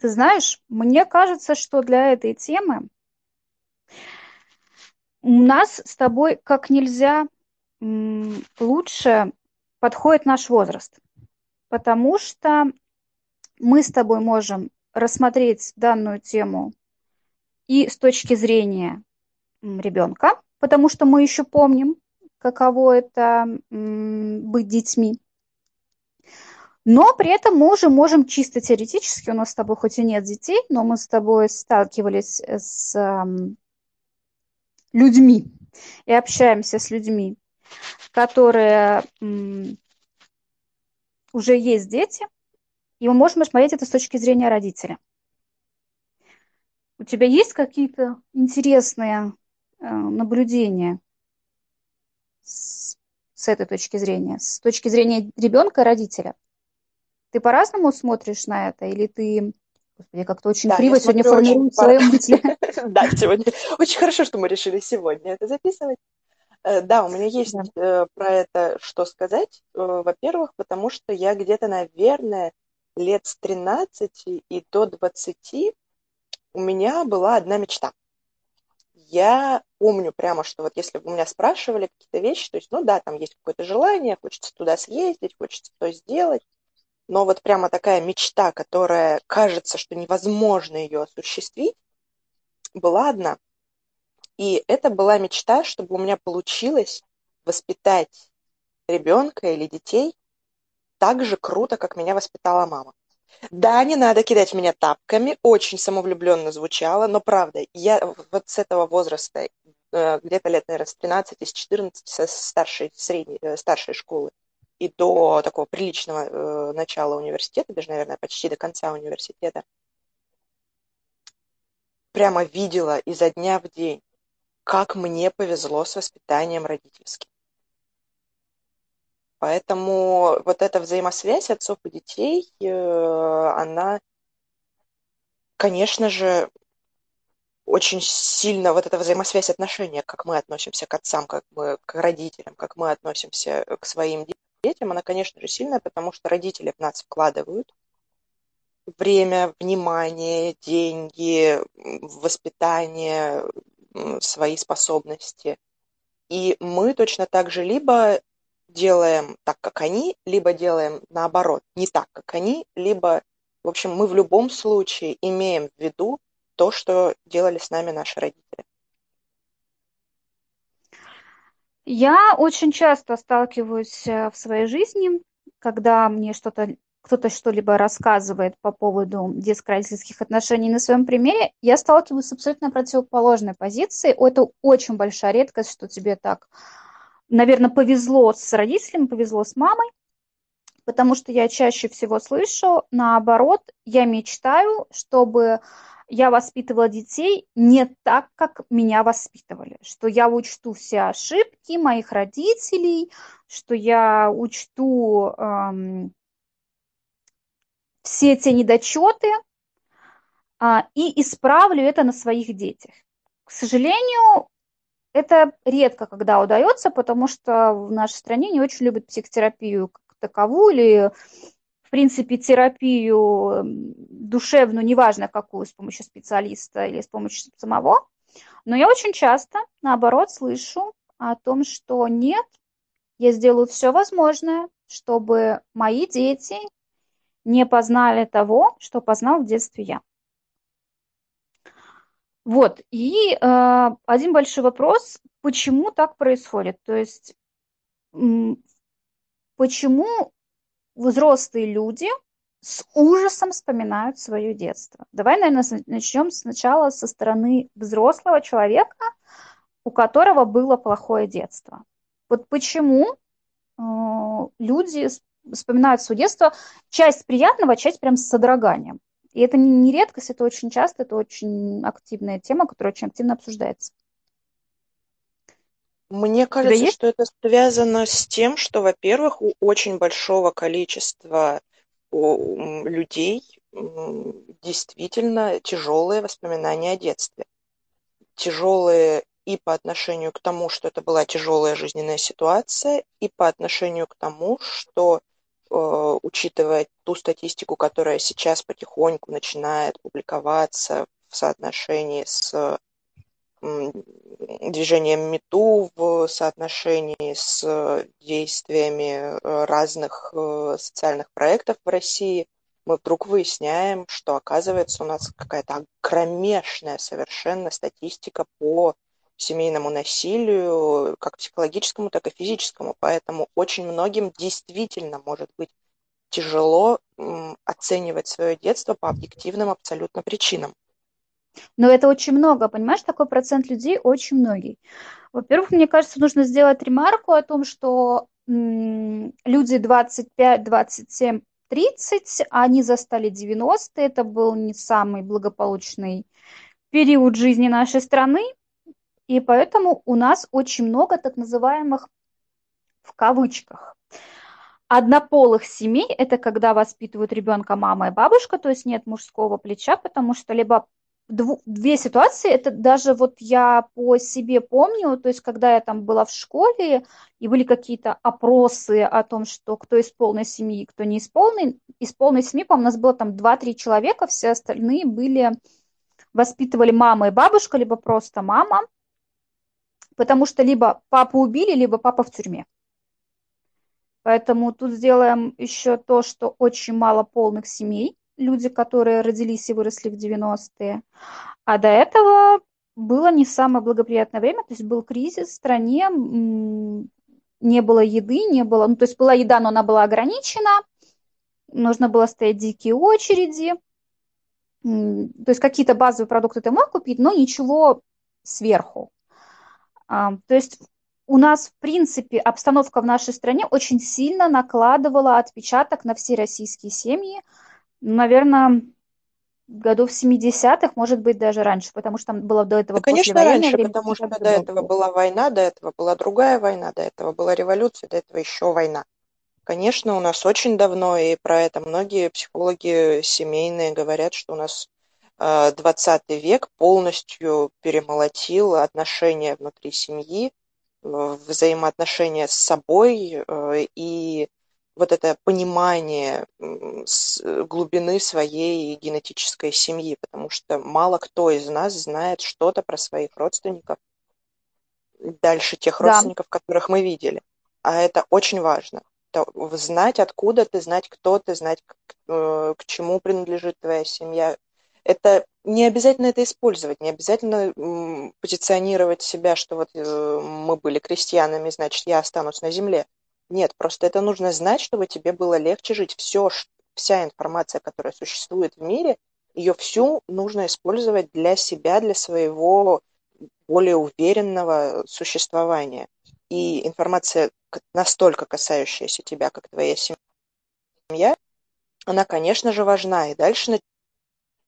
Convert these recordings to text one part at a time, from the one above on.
Ты знаешь, мне кажется, что для этой темы у нас с тобой как нельзя лучше подходит наш возраст, потому что мы с тобой можем рассмотреть данную тему и с точки зрения ребенка, потому что мы еще помним, каково это быть детьми. Но при этом мы уже можем чисто теоретически, у нас с тобой хоть и нет детей, но мы с тобой сталкивались с людьми и общаемся с людьми, которые уже есть дети, и мы можем смотреть это с точки зрения родителя. У тебя есть какие-то интересные э, наблюдения с, с этой точки зрения, с точки зрения ребенка родителя? Ты по-разному смотришь на это, или ты Господи, как-то очень да, криво сегодня формирую свои мысли. Да, сегодня. Очень хорошо, что мы решили сегодня это записывать. Э, да, у меня есть да. Э, про это что сказать. Э, во-первых, потому что я где-то, наверное, лет с 13 и до 20 у меня была одна мечта. Я помню прямо, что вот если бы у меня спрашивали какие-то вещи, то есть, ну да, там есть какое-то желание, хочется туда съездить, хочется то сделать, но вот прямо такая мечта, которая кажется, что невозможно ее осуществить, была одна. И это была мечта, чтобы у меня получилось воспитать ребенка или детей так же круто, как меня воспитала мама. Да, не надо кидать меня тапками, очень самовлюбленно звучало, но правда, я вот с этого возраста, э, где-то лет, наверное, с 13, с 14, со старшей, средней, э, старшей школы, и до такого приличного э, начала университета, даже, наверное, почти до конца университета, прямо видела изо дня в день, как мне повезло с воспитанием родительским. Поэтому вот эта взаимосвязь отцов и детей, э, она, конечно же, очень сильно вот эта взаимосвязь отношения, как мы относимся к отцам, как мы к родителям, как мы относимся к своим детям, детям, она, конечно же, сильная, потому что родители в нас вкладывают время, внимание, деньги, воспитание, свои способности. И мы точно так же либо делаем так, как они, либо делаем наоборот, не так, как они, либо, в общем, мы в любом случае имеем в виду то, что делали с нами наши родители. Я очень часто сталкиваюсь э, в своей жизни, когда мне что-то кто-то что-либо рассказывает по поводу детско-родительских отношений на своем примере, я сталкиваюсь с абсолютно противоположной позицией. Это очень большая редкость, что тебе так, наверное, повезло с родителями, повезло с мамой, потому что я чаще всего слышу, наоборот, я мечтаю, чтобы я воспитывала детей не так, как меня воспитывали, что я учту все ошибки моих родителей, что я учту эм, все эти недочеты а, и исправлю это на своих детях. К сожалению, это редко когда удается, потому что в нашей стране не очень любят психотерапию как таковую или в принципе, терапию душевную, неважно какую, с помощью специалиста или с помощью самого. Но я очень часто, наоборот, слышу о том, что нет, я сделаю все возможное, чтобы мои дети не познали того, что познал в детстве я. Вот, и э, один большой вопрос, почему так происходит? То есть, почему взрослые люди с ужасом вспоминают свое детство. Давай, наверное, начнем сначала со стороны взрослого человека, у которого было плохое детство. Вот почему э, люди вспоминают свое детство, часть приятного, часть прям с содроганием. И это не редкость, это очень часто, это очень активная тема, которая очень активно обсуждается. Мне кажется, что это связано с тем, что, во-первых, у очень большого количества людей действительно тяжелые воспоминания о детстве. Тяжелые и по отношению к тому, что это была тяжелая жизненная ситуация, и по отношению к тому, что учитывая ту статистику, которая сейчас потихоньку начинает публиковаться в соотношении с движением МИТУ в соотношении с действиями э, разных э, социальных проектов в России, мы вдруг выясняем, что оказывается у нас какая-то кромешная совершенно статистика по семейному насилию, как психологическому, так и физическому. Поэтому очень многим действительно может быть тяжело оценивать свое детство по объективным абсолютно причинам. Но это очень много, понимаешь, такой процент людей очень многий. Во-первых, мне кажется, нужно сделать ремарку о том, что м, люди 25, 27, 30, они застали 90-е, это был не самый благополучный период жизни нашей страны, и поэтому у нас очень много так называемых в кавычках однополых семей, это когда воспитывают ребенка мама и бабушка, то есть нет мужского плеча, потому что либо две ситуации, это даже вот я по себе помню, то есть когда я там была в школе, и были какие-то опросы о том, что кто из полной семьи, кто не из полной, из полной семьи, по-моему, у нас было там 2-3 человека, все остальные были, воспитывали мама и бабушка, либо просто мама, потому что либо папу убили, либо папа в тюрьме. Поэтому тут сделаем еще то, что очень мало полных семей, люди, которые родились и выросли в 90-е. А до этого было не самое благоприятное время, то есть был кризис в стране, не было еды, не было, ну, то есть была еда, но она была ограничена, нужно было стоять дикие очереди, то есть какие-то базовые продукты ты мог купить, но ничего сверху. А, то есть у нас, в принципе, обстановка в нашей стране очень сильно накладывала отпечаток на все российские семьи, наверное, годов 70-х, может быть, даже раньше, потому что там было до этого да, конечно, раньше, время, потому что до этого была война, до этого была другая война, до этого была революция, до этого еще война. Конечно, у нас очень давно, и про это многие психологи семейные говорят, что у нас 20 э, век полностью перемолотил отношения внутри семьи, взаимоотношения с собой э, и вот это понимание глубины своей генетической семьи, потому что мало кто из нас знает что-то про своих родственников дальше тех да. родственников, которых мы видели. А это очень важно. То, знать, откуда ты, знать, кто ты, знать, к, э, к чему принадлежит твоя семья. Это не обязательно это использовать, не обязательно позиционировать себя, что вот э, мы были крестьянами, значит, я останусь на земле. Нет, просто это нужно знать, чтобы тебе было легче жить. Все, вся информация, которая существует в мире, ее всю нужно использовать для себя, для своего более уверенного существования. И информация, настолько касающаяся тебя, как твоя семья, она, конечно же, важна. И дальше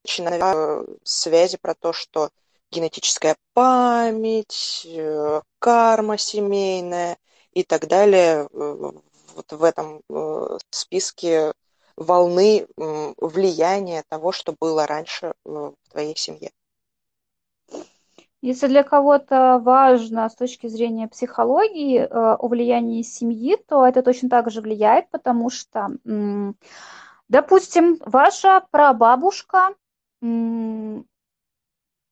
начинаются связи про то, что генетическая память, э, карма семейная – и так далее э, вот в этом э, списке волны влияния того, что было раньше э, в твоей семье. Если для кого-то важно с точки зрения психологии о влиянии семьи, то это точно так же влияет, потому что, допустим, ваша прабабушка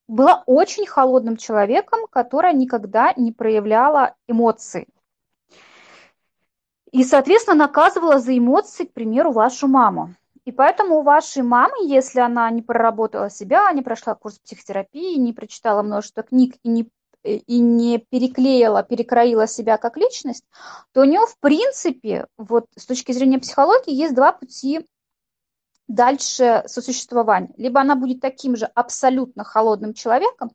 была очень холодным человеком, которая никогда не проявляла эмоций и, соответственно, наказывала за эмоции, к примеру, вашу маму. И поэтому у вашей мамы, если она не проработала себя, не прошла курс психотерапии, не прочитала множество книг и не, и не переклеила, перекроила себя как личность, то у нее, в принципе, вот с точки зрения психологии, есть два пути дальше сосуществования. Либо она будет таким же абсолютно холодным человеком,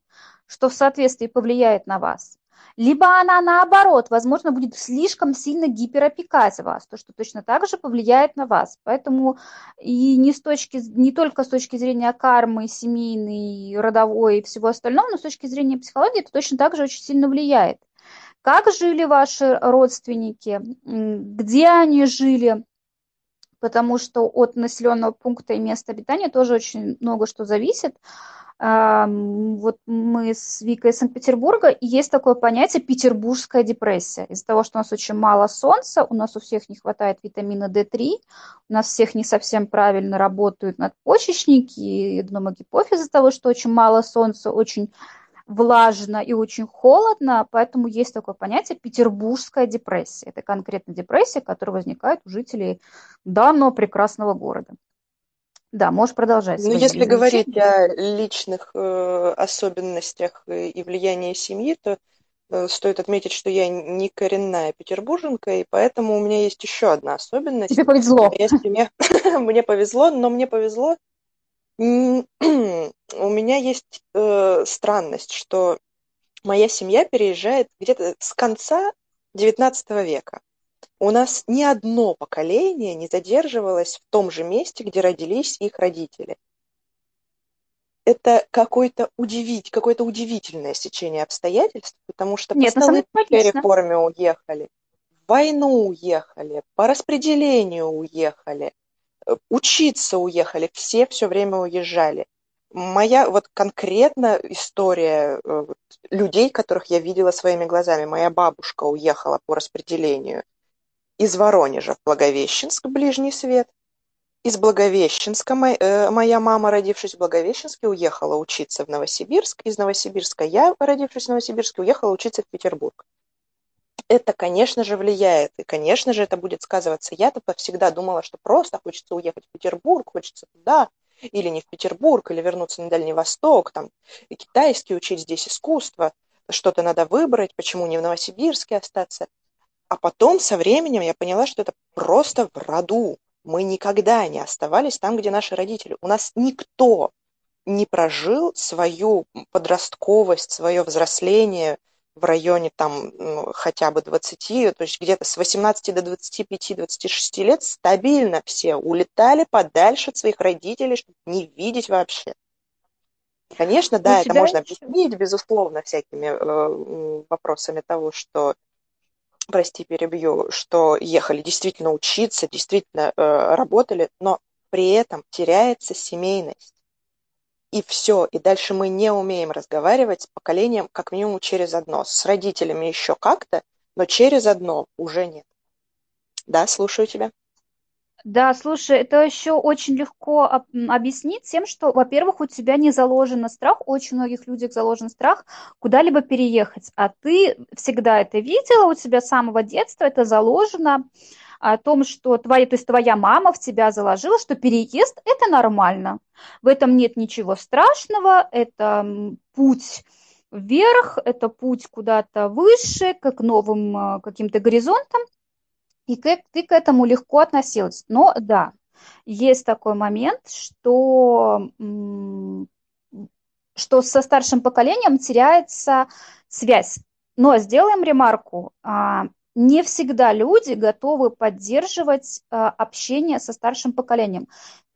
что в соответствии повлияет на вас, либо она наоборот, возможно, будет слишком сильно гиперопекать вас, то, что точно так же повлияет на вас. Поэтому и не, с точки, не только с точки зрения кармы, семейной, родовой и всего остального, но с точки зрения психологии это точно так же очень сильно влияет. Как жили ваши родственники, где они жили, потому что от населенного пункта и места обитания тоже очень много что зависит. Вот мы с Викой из Санкт-Петербурга, и есть такое понятие петербургская депрессия. Из-за того, что у нас очень мало солнца, у нас у всех не хватает витамина D3, у нас всех не совсем правильно работают надпочечники и гипофиз из-за того, что очень мало солнца, очень влажно и очень холодно, поэтому есть такое понятие петербургская депрессия. Это конкретно депрессия, которая возникает у жителей данного прекрасного города. Да, можешь продолжать. Ну, если говорить о личных э, особенностях и влиянии семьи, то э, стоит отметить, что я не коренная петербурженка, и поэтому у меня есть еще одна особенность. Тебе повезло. Семья... мне повезло, но мне повезло. у меня есть э, странность, что моя семья переезжает где-то с конца XIX века у нас ни одно поколение не задерживалось в том же месте, где родились их родители. Это какое-то удивить, какое-то удивительное сечение обстоятельств, потому что Нет, по столыпной реформе уехали, в войну уехали, по распределению уехали, э, учиться уехали, все все время уезжали. Моя вот конкретно история э, людей, которых я видела своими глазами. Моя бабушка уехала по распределению – из Воронежа в Благовещенск, Ближний Свет. Из Благовещенска э, моя мама, родившись в Благовещенске, уехала учиться в Новосибирск. Из Новосибирска я, родившись в Новосибирске, уехала учиться в Петербург. Это, конечно же, влияет, и, конечно же, это будет сказываться. Я-то всегда думала, что просто хочется уехать в Петербург, хочется туда, или не в Петербург, или вернуться на Дальний Восток, там, и китайский учить здесь искусство, что-то надо выбрать, почему не в Новосибирске остаться. А потом со временем я поняла, что это просто в роду. Мы никогда не оставались там, где наши родители. У нас никто не прожил свою подростковость, свое взросление в районе там ну, хотя бы 20, то есть где-то с 18 до 25-26 лет стабильно все улетали подальше от своих родителей, чтобы не видеть вообще. Конечно, да, это можно объяснить, безусловно, всякими э, вопросами того, что прости, перебью, что ехали действительно учиться, действительно э, работали, но при этом теряется семейность. И все. И дальше мы не умеем разговаривать с поколением как минимум через одно. С родителями еще как-то, но через одно уже нет. Да, слушаю тебя. Да, слушай, это еще очень легко объяснить тем, что, во-первых, у тебя не заложен страх, у очень многих людей заложен страх куда-либо переехать, а ты всегда это видела, у тебя с самого детства это заложено, о том, что твоя, то есть твоя мама в тебя заложила, что переезд – это нормально. В этом нет ничего страшного, это путь вверх, это путь куда-то выше, к новым а, каким-то горизонтам. И как ты к этому легко относилась. Но да, есть такой момент, что, что со старшим поколением теряется связь. Но сделаем ремарку, а, не всегда люди готовы поддерживать а, общение со старшим поколением.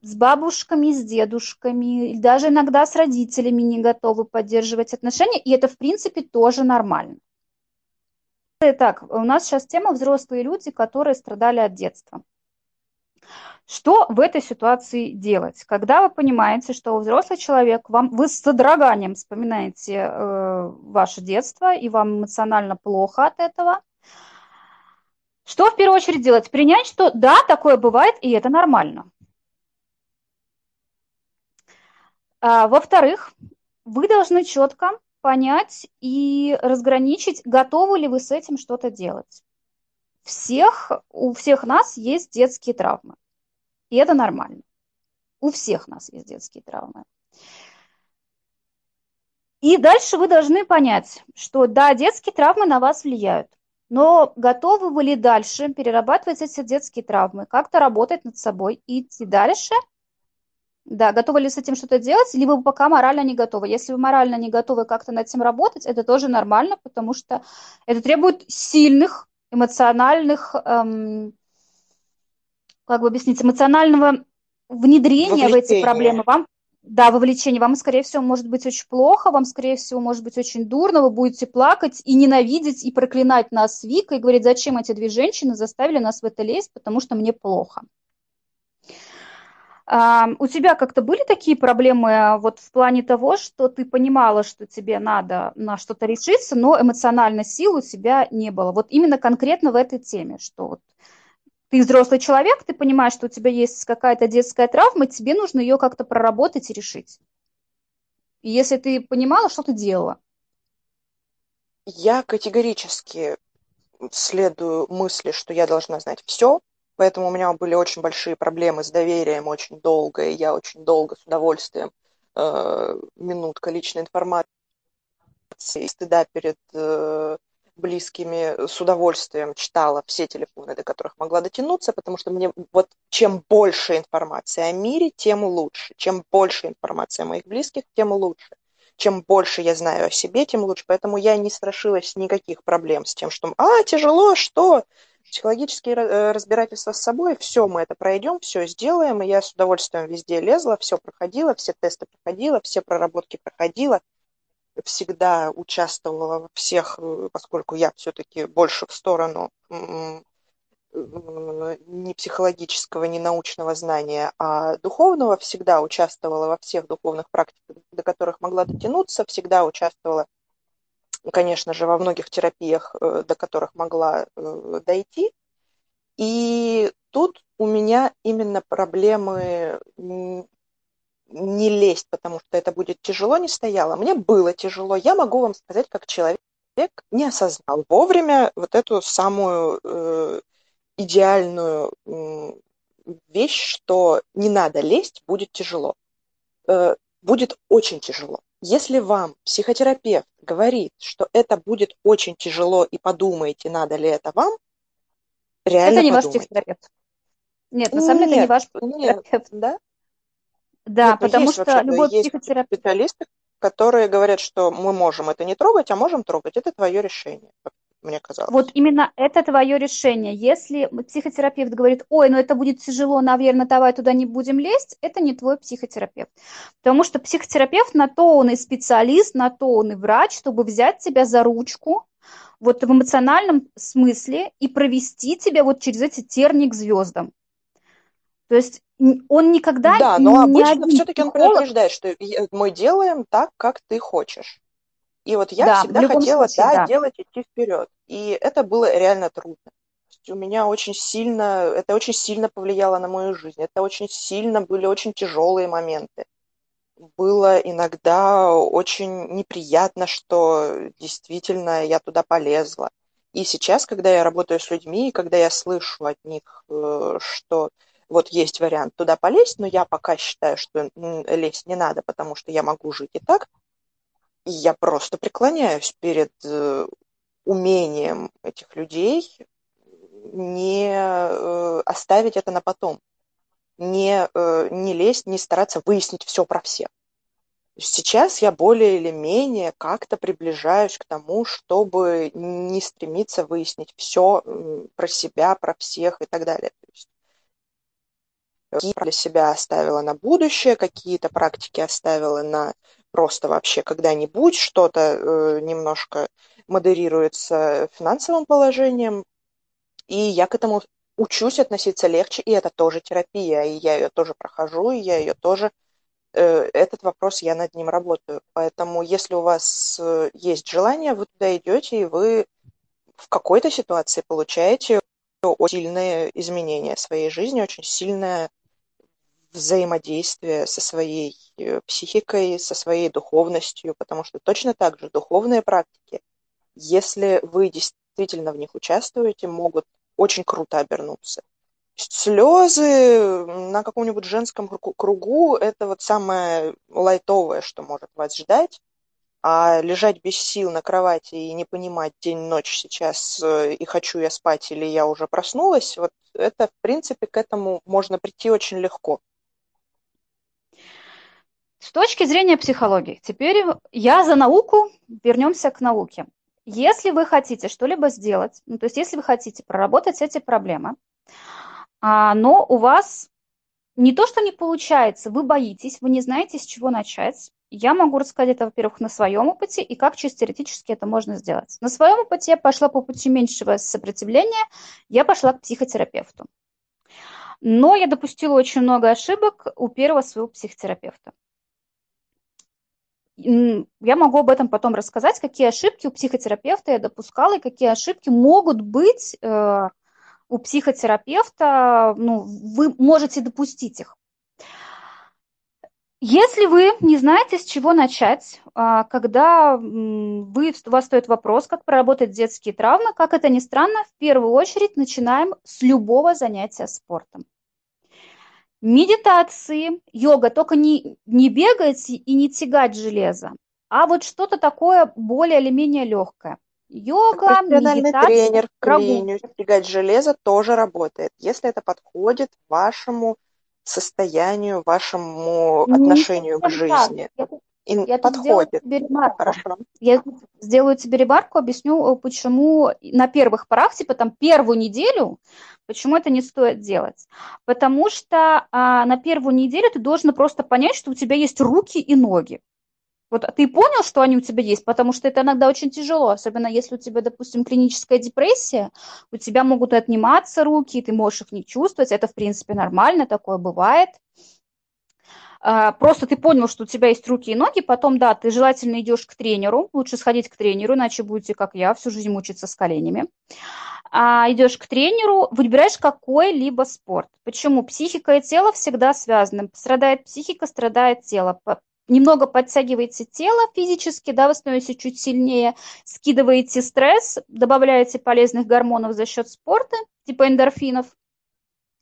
С бабушками, с дедушками, даже иногда с родителями не готовы поддерживать отношения, и это, в принципе, тоже нормально. Итак, у нас сейчас тема взрослые люди, которые страдали от детства. Что в этой ситуации делать? Когда вы понимаете, что взрослый человек, вам, вы с содроганием вспоминаете э, ваше детство, и вам эмоционально плохо от этого, что в первую очередь делать? Принять, что да, такое бывает, и это нормально. А, во-вторых, вы должны четко понять и разграничить, готовы ли вы с этим что-то делать. Всех, у всех нас есть детские травмы. И это нормально. У всех нас есть детские травмы. И дальше вы должны понять, что да, детские травмы на вас влияют, но готовы вы ли дальше перерабатывать эти детские травмы, как-то работать над собой, идти дальше – да, готовы ли с этим что-то делать, либо вы пока морально не готовы. Если вы морально не готовы как-то над этим работать, это тоже нормально, потому что это требует сильных эмоциональных, эм, как бы объяснить, эмоционального внедрения в эти проблемы. Вам, да, вовлечение. Вам, скорее всего, может быть очень плохо, вам, скорее всего, может быть очень дурно, вы будете плакать и ненавидеть, и проклинать нас Вика, и говорить, зачем эти две женщины заставили нас в это лезть, потому что мне плохо. У тебя как-то были такие проблемы а, вот в плане того, что ты понимала, что тебе надо на что-то решиться, но эмоциональной сил у тебя не было? Вот именно конкретно в этой теме, что вот ты взрослый человек, ты понимаешь, что у тебя есть какая-то детская травма, тебе нужно ее как-то проработать и решить. И если ты понимала, что ты делала? Я категорически следую мысли, что я должна знать все, Поэтому у меня были очень большие проблемы с доверием очень долго, и я очень долго с удовольствием э, минутка личной информации, стыда перед э, близкими с удовольствием читала все телефоны, до которых могла дотянуться, потому что мне вот чем больше информации о мире, тем лучше. Чем больше информации о моих близких, тем лучше. Чем больше я знаю о себе, тем лучше. Поэтому я не страшилась никаких проблем с тем, что «А, тяжело, что?» Психологические э, разбирательства с собой, все, мы это пройдем, все сделаем, и я с удовольствием везде лезла, все проходила, все тесты проходила, все проработки проходила, всегда участвовала во всех, э, поскольку я все-таки больше в сторону э, не психологического, не научного знания, а духовного, всегда участвовала во всех духовных практиках, до которых могла дотянуться, всегда участвовала конечно же, во многих терапиях, э, до которых могла э, дойти. И тут у меня именно проблемы не лезть, потому что это будет тяжело, не стояло. Мне было тяжело. Я могу вам сказать, как человек не осознал вовремя вот эту самую э, идеальную э, вещь, что не надо лезть, будет тяжело. Э, будет очень тяжело. Если вам психотерапевт говорит, что это будет очень тяжело и подумайте, надо ли это вам, реально Это не подумайте. ваш психотерапевт. Нет, на самом деле это не ваш психотерапевт. Да? Да, Нет, ну потому что любой есть психотерапевт... специалисты, которые говорят, что мы можем это не трогать, а можем трогать. Это твое решение мне казалось. Вот именно это твое решение. Если психотерапевт говорит, ой, ну это будет тяжело, наверное, давай туда не будем лезть, это не твой психотерапевт. Потому что психотерапевт на то он и специалист, на то он и врач, чтобы взять тебя за ручку, вот в эмоциональном смысле и провести тебя вот через эти тернии к звездам. То есть он никогда да, но обычно все-таки он предупреждает, что мы делаем так, как ты хочешь. И вот я да, всегда хотела, случае, да, да, делать, идти вперед. И это было реально трудно. У меня очень сильно, это очень сильно повлияло на мою жизнь. Это очень сильно были очень тяжелые моменты. Было иногда очень неприятно, что действительно я туда полезла. И сейчас, когда я работаю с людьми, и когда я слышу от них, э, что вот есть вариант туда полезть, но я пока считаю, что лезть не надо, потому что я могу жить и так, и я просто преклоняюсь перед э, умением этих людей не э, оставить это на потом, не, э, не лезть, не стараться выяснить все про всех. Сейчас я более или менее как-то приближаюсь к тому, чтобы не стремиться выяснить все про себя, про всех и так далее. То есть, какие для себя оставила на будущее, какие-то практики оставила на просто вообще когда-нибудь, что-то э, немножко модерируется финансовым положением, и я к этому учусь относиться легче, и это тоже терапия, и я ее тоже прохожу, и я ее тоже э, этот вопрос я над ним работаю. Поэтому, если у вас э, есть желание, вы туда идете, и вы в какой-то ситуации получаете очень сильные изменения своей жизни, очень сильное взаимодействие со своей психикой, со своей духовностью, потому что точно так же духовные практики, если вы действительно в них участвуете, могут очень круто обернуться. Слезы на каком-нибудь женском кругу – это вот самое лайтовое, что может вас ждать. А лежать без сил на кровати и не понимать день-ночь сейчас, э, и хочу я спать или я уже проснулась, вот это, в принципе, к этому можно прийти очень легко. С точки зрения психологии, теперь я за науку, вернемся к науке. Если вы хотите что-либо сделать, ну, то есть если вы хотите проработать эти проблемы, а, но у вас не то, что не получается, вы боитесь, вы не знаете, с чего начать, я могу рассказать это, во-первых, на своем опыте и как чисто теоретически это можно сделать. На своем опыте я пошла по пути меньшего сопротивления, я пошла к психотерапевту. Но я допустила очень много ошибок у первого своего психотерапевта. Я могу об этом потом рассказать, какие ошибки у психотерапевта я допускала и какие ошибки могут быть э, у психотерапевта, ну, вы можете допустить их. Если вы не знаете, с чего начать, а, когда вы, у вас стоит вопрос, как проработать детские травмы, как это ни странно, в первую очередь начинаем с любого занятия спортом. Медитации, йога, только не, не бегать и не тягать железо, а вот что-то такое более или менее легкое. Йога, медитация, тренер клинию, тягать железо тоже работает, если это подходит вашему состоянию, вашему не отношению к жизни. Я, я подходит. Хорошо. Я сделаю тебе ремарку, объясню, почему на первых порах, типа там первую неделю, почему это не стоит делать. Потому что а, на первую неделю ты должен просто понять, что у тебя есть руки и ноги. Вот ты понял, что они у тебя есть, потому что это иногда очень тяжело, особенно если у тебя, допустим, клиническая депрессия, у тебя могут отниматься руки, ты можешь их не чувствовать, это, в принципе, нормально, такое бывает. А, просто ты понял, что у тебя есть руки и ноги, потом, да, ты желательно идешь к тренеру, лучше сходить к тренеру, иначе будете, как я, всю жизнь мучиться с коленями. А, идешь к тренеру, выбираешь какой-либо спорт. Почему? Психика и тело всегда связаны. Страдает психика, страдает тело немного подтягиваете тело физически, да, вы становитесь чуть сильнее, скидываете стресс, добавляете полезных гормонов за счет спорта, типа эндорфинов,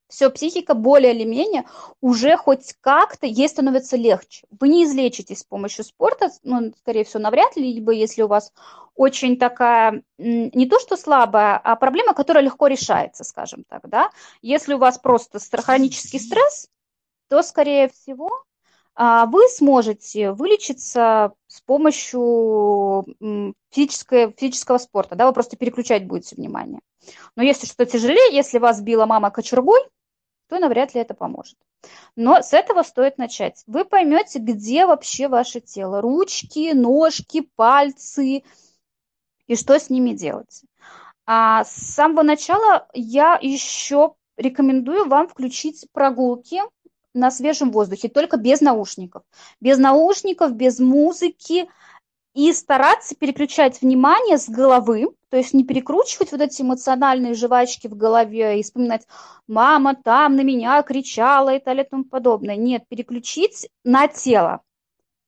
все, психика более или менее уже хоть как-то ей становится легче. Вы не излечитесь с помощью спорта, ну, скорее всего, навряд ли, либо если у вас очень такая, не то что слабая, а проблема, которая легко решается, скажем так, да. Если у вас просто хронический стресс, то, скорее всего, а, вы сможете вылечиться с помощью физического, физического спорта, да, вы просто переключать будете внимание. Но если что-то тяжелее, если вас била мама кочергой, то навряд ли это поможет. Но с этого стоит начать. Вы поймете, где вообще ваше тело. Ручки, ножки, пальцы и что с ними делать. А с самого начала я еще рекомендую вам включить прогулки на свежем воздухе, только без наушников. Без наушников, без музыки. И стараться переключать внимание с головы, то есть не перекручивать вот эти эмоциональные жвачки в голове и вспоминать, мама там на меня кричала и так и тому подобное. Нет, переключить на тело.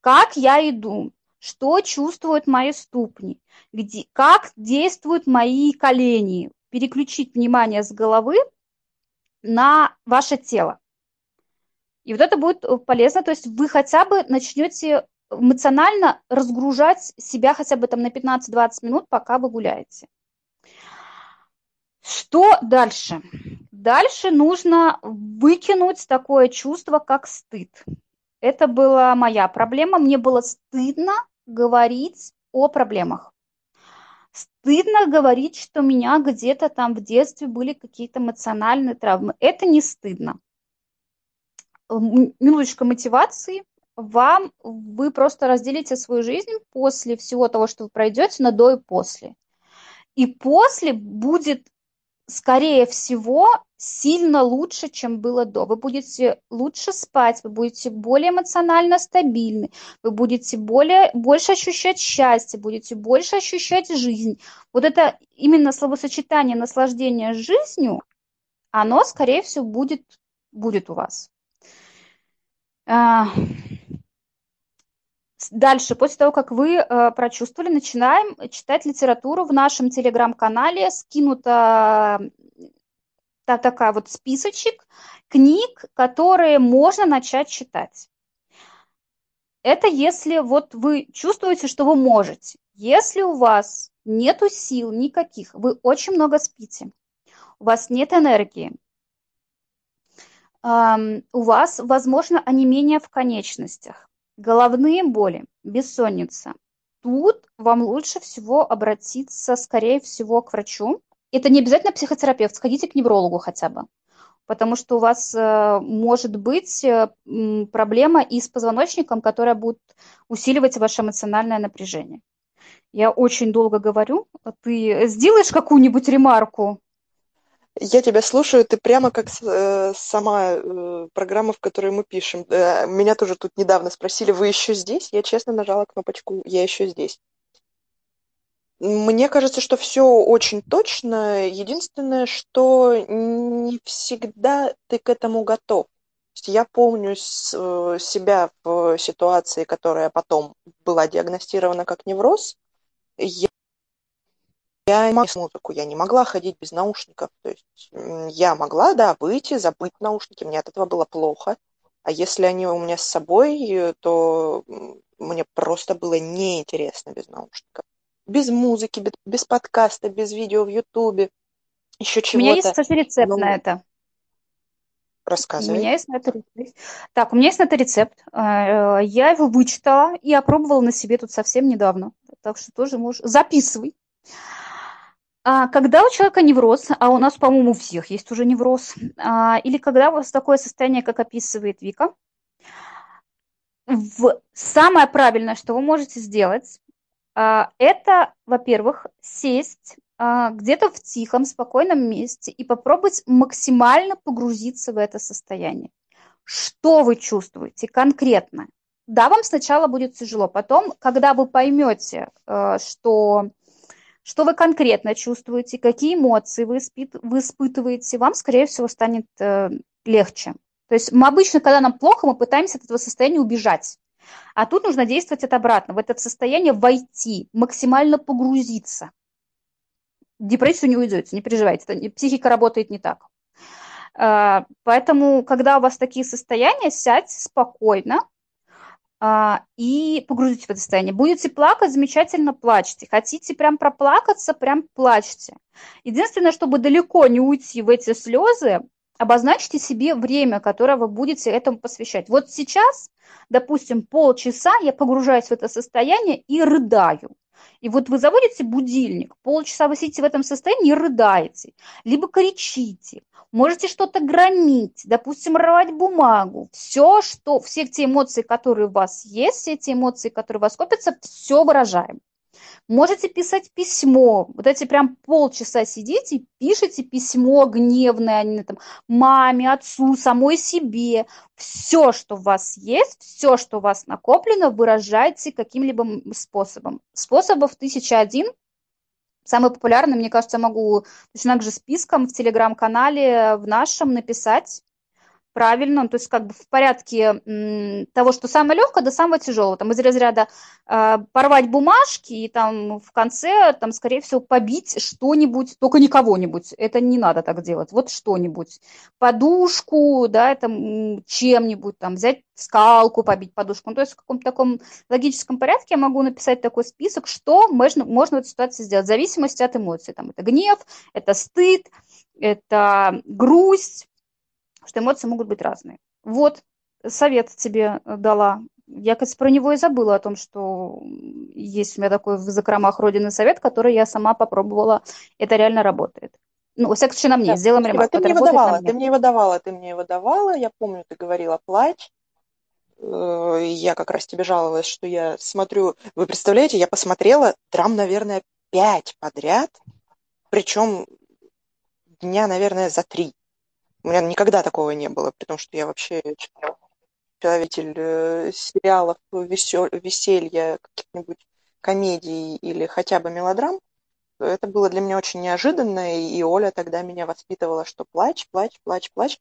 Как я иду, что чувствуют мои ступни, где, как действуют мои колени. Переключить внимание с головы на ваше тело. И вот это будет полезно, то есть вы хотя бы начнете эмоционально разгружать себя хотя бы там на 15-20 минут, пока вы гуляете. Что дальше? Дальше нужно выкинуть такое чувство, как стыд. Это была моя проблема. Мне было стыдно говорить о проблемах. Стыдно говорить, что у меня где-то там в детстве были какие-то эмоциональные травмы. Это не стыдно минуточка мотивации. Вам вы просто разделите свою жизнь после всего того, что вы пройдете, на до и после. И после будет, скорее всего, сильно лучше, чем было до. Вы будете лучше спать, вы будете более эмоционально стабильны, вы будете более, больше ощущать счастье, будете больше ощущать жизнь. Вот это именно словосочетание наслаждения жизнью, оно, скорее всего, будет, будет у вас. А, дальше, после того, как вы э, прочувствовали, начинаем читать литературу в нашем телеграм-канале. Скинута та, такая вот списочек книг, которые можно начать читать. Это если вот вы чувствуете, что вы можете. Если у вас нету сил никаких, вы очень много спите, у вас нет энергии, у вас, возможно, онемение в конечностях, головные боли, бессонница. Тут вам лучше всего обратиться, скорее всего, к врачу. Это не обязательно психотерапевт, сходите к неврологу хотя бы, потому что у вас э, может быть э, проблема и с позвоночником, которая будет усиливать ваше эмоциональное напряжение. Я очень долго говорю. Ты сделаешь какую-нибудь ремарку? Я тебя слушаю, ты прямо как э, сама э, программа, в которой мы пишем. Э, меня тоже тут недавно спросили, вы еще здесь? Я честно нажала кнопочку «Я еще здесь». Мне кажется, что все очень точно. Единственное, что не всегда ты к этому готов. Я помню себя в ситуации, которая потом была диагностирована как невроз. Я я не могла музыку, я не могла ходить без наушников. То есть я могла, да, выйти, забыть наушники, мне от этого было плохо. А если они у меня с собой, то мне просто было неинтересно без наушников. Без музыки, без, без подкаста, без видео в Ютубе, еще чего-то. У меня есть, кстати, рецепт ну, на это. Рассказывай. У меня есть на это рецепт. Так, у меня есть на это рецепт. Э, я его вычитала и опробовала на себе тут совсем недавно. Так что тоже можешь... Записывай. А, когда у человека невроз, а у нас, по-моему, у всех есть уже невроз, а, или когда у вас такое состояние, как описывает Вика, самое правильное, что вы можете сделать, а, это, во-первых, сесть где-то в тихом, спокойном месте и попробовать максимально погрузиться в это состояние. Что вы чувствуете конкретно? Да, вам сначала будет тяжело, потом, когда вы поймете, э, что что вы конкретно чувствуете, какие эмоции вы, испыт, вы испытываете, вам, скорее всего, станет э, легче. То есть мы обычно, когда нам плохо, мы пытаемся от этого состояния убежать. А тут нужно действовать от обратно, в это состояние войти, максимально погрузиться. Депрессию не уйдете, не переживайте, психика работает не так. Э, поэтому, когда у вас такие состояния, сядьте спокойно, а, и погрузитесь в это состояние. Будете плакать, замечательно плачьте. Хотите прям проплакаться, прям плачьте. Единственное, чтобы далеко не уйти в эти слезы, обозначьте себе время, которое вы будете этому посвящать. Вот сейчас, допустим, полчаса я погружаюсь в это состояние и рыдаю. И вот вы заводите будильник, полчаса вы сидите в этом состоянии и рыдаете, либо кричите, можете что-то громить, допустим, рвать бумагу. Все, что, все те эмоции, которые у вас есть, все эти эмоции, которые у вас копятся, все выражаем. Можете писать письмо. Вот эти прям полчаса сидите пишите письмо гневное не, там, маме, отцу, самой себе. Все, что у вас есть, все, что у вас накоплено, выражайте каким-либо способом. Способов тысяча один. Самый популярный, мне кажется, могу точно так же списком в телеграм-канале в нашем написать правильно, то есть как бы в порядке того, что самое легкое до самого тяжелого, там из разряда э, порвать бумажки и там в конце, там, скорее всего, побить что-нибудь, только не кого-нибудь, это не надо так делать, вот что-нибудь, подушку, да, это чем-нибудь, там, взять скалку, побить подушку, ну, то есть в каком-то таком логическом порядке я могу написать такой список, что можно, можно в этой ситуации сделать, в зависимости от эмоций, там, это гнев, это стыд, это грусть, что эмоции могут быть разные. Вот, совет тебе дала. Я, кажется, про него и забыла, о том, что есть у меня такой в закромах Родины совет, который я сама попробовала. Это реально работает. Ну, во всяком случае, на мне. Да, Сделаем ремонт. Ты мне его давала, ты мне его давала, ты мне его давала. Я помню, ты говорила, плачь. Э, я как раз тебе жаловалась, что я смотрю... Вы представляете, я посмотрела драм, наверное, пять подряд. Причем дня, наверное, за три. У меня никогда такого не было, при том, что я вообще человек э, сериалов, веселья, каких-нибудь комедий или хотя бы мелодрам. Это было для меня очень неожиданно, и Оля тогда меня воспитывала, что плачь, плачь, плачь, плачь.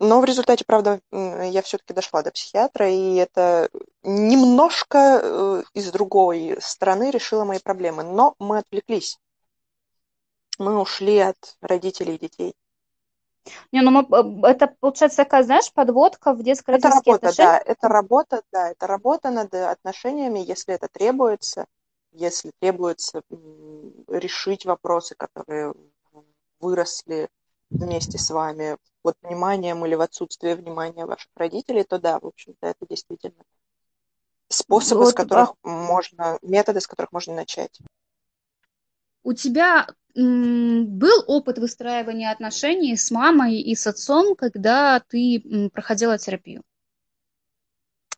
Но в результате, правда, я все-таки дошла до психиатра, и это немножко э, из другой стороны решило мои проблемы. Но мы отвлеклись. Мы ушли от родителей и детей. Не, ну мы, э, это получается такая, знаешь, подводка в детско Это работа, отношения. да, это работа, да, это работа над отношениями, если это требуется, если требуется решить вопросы, которые выросли вместе с вами под вниманием или в отсутствие внимания ваших родителей, то да, в общем-то, это действительно способы, вот, с которых а... можно, методы, с которых можно начать. У тебя был опыт выстраивания отношений с мамой и с отцом, когда ты проходила терапию?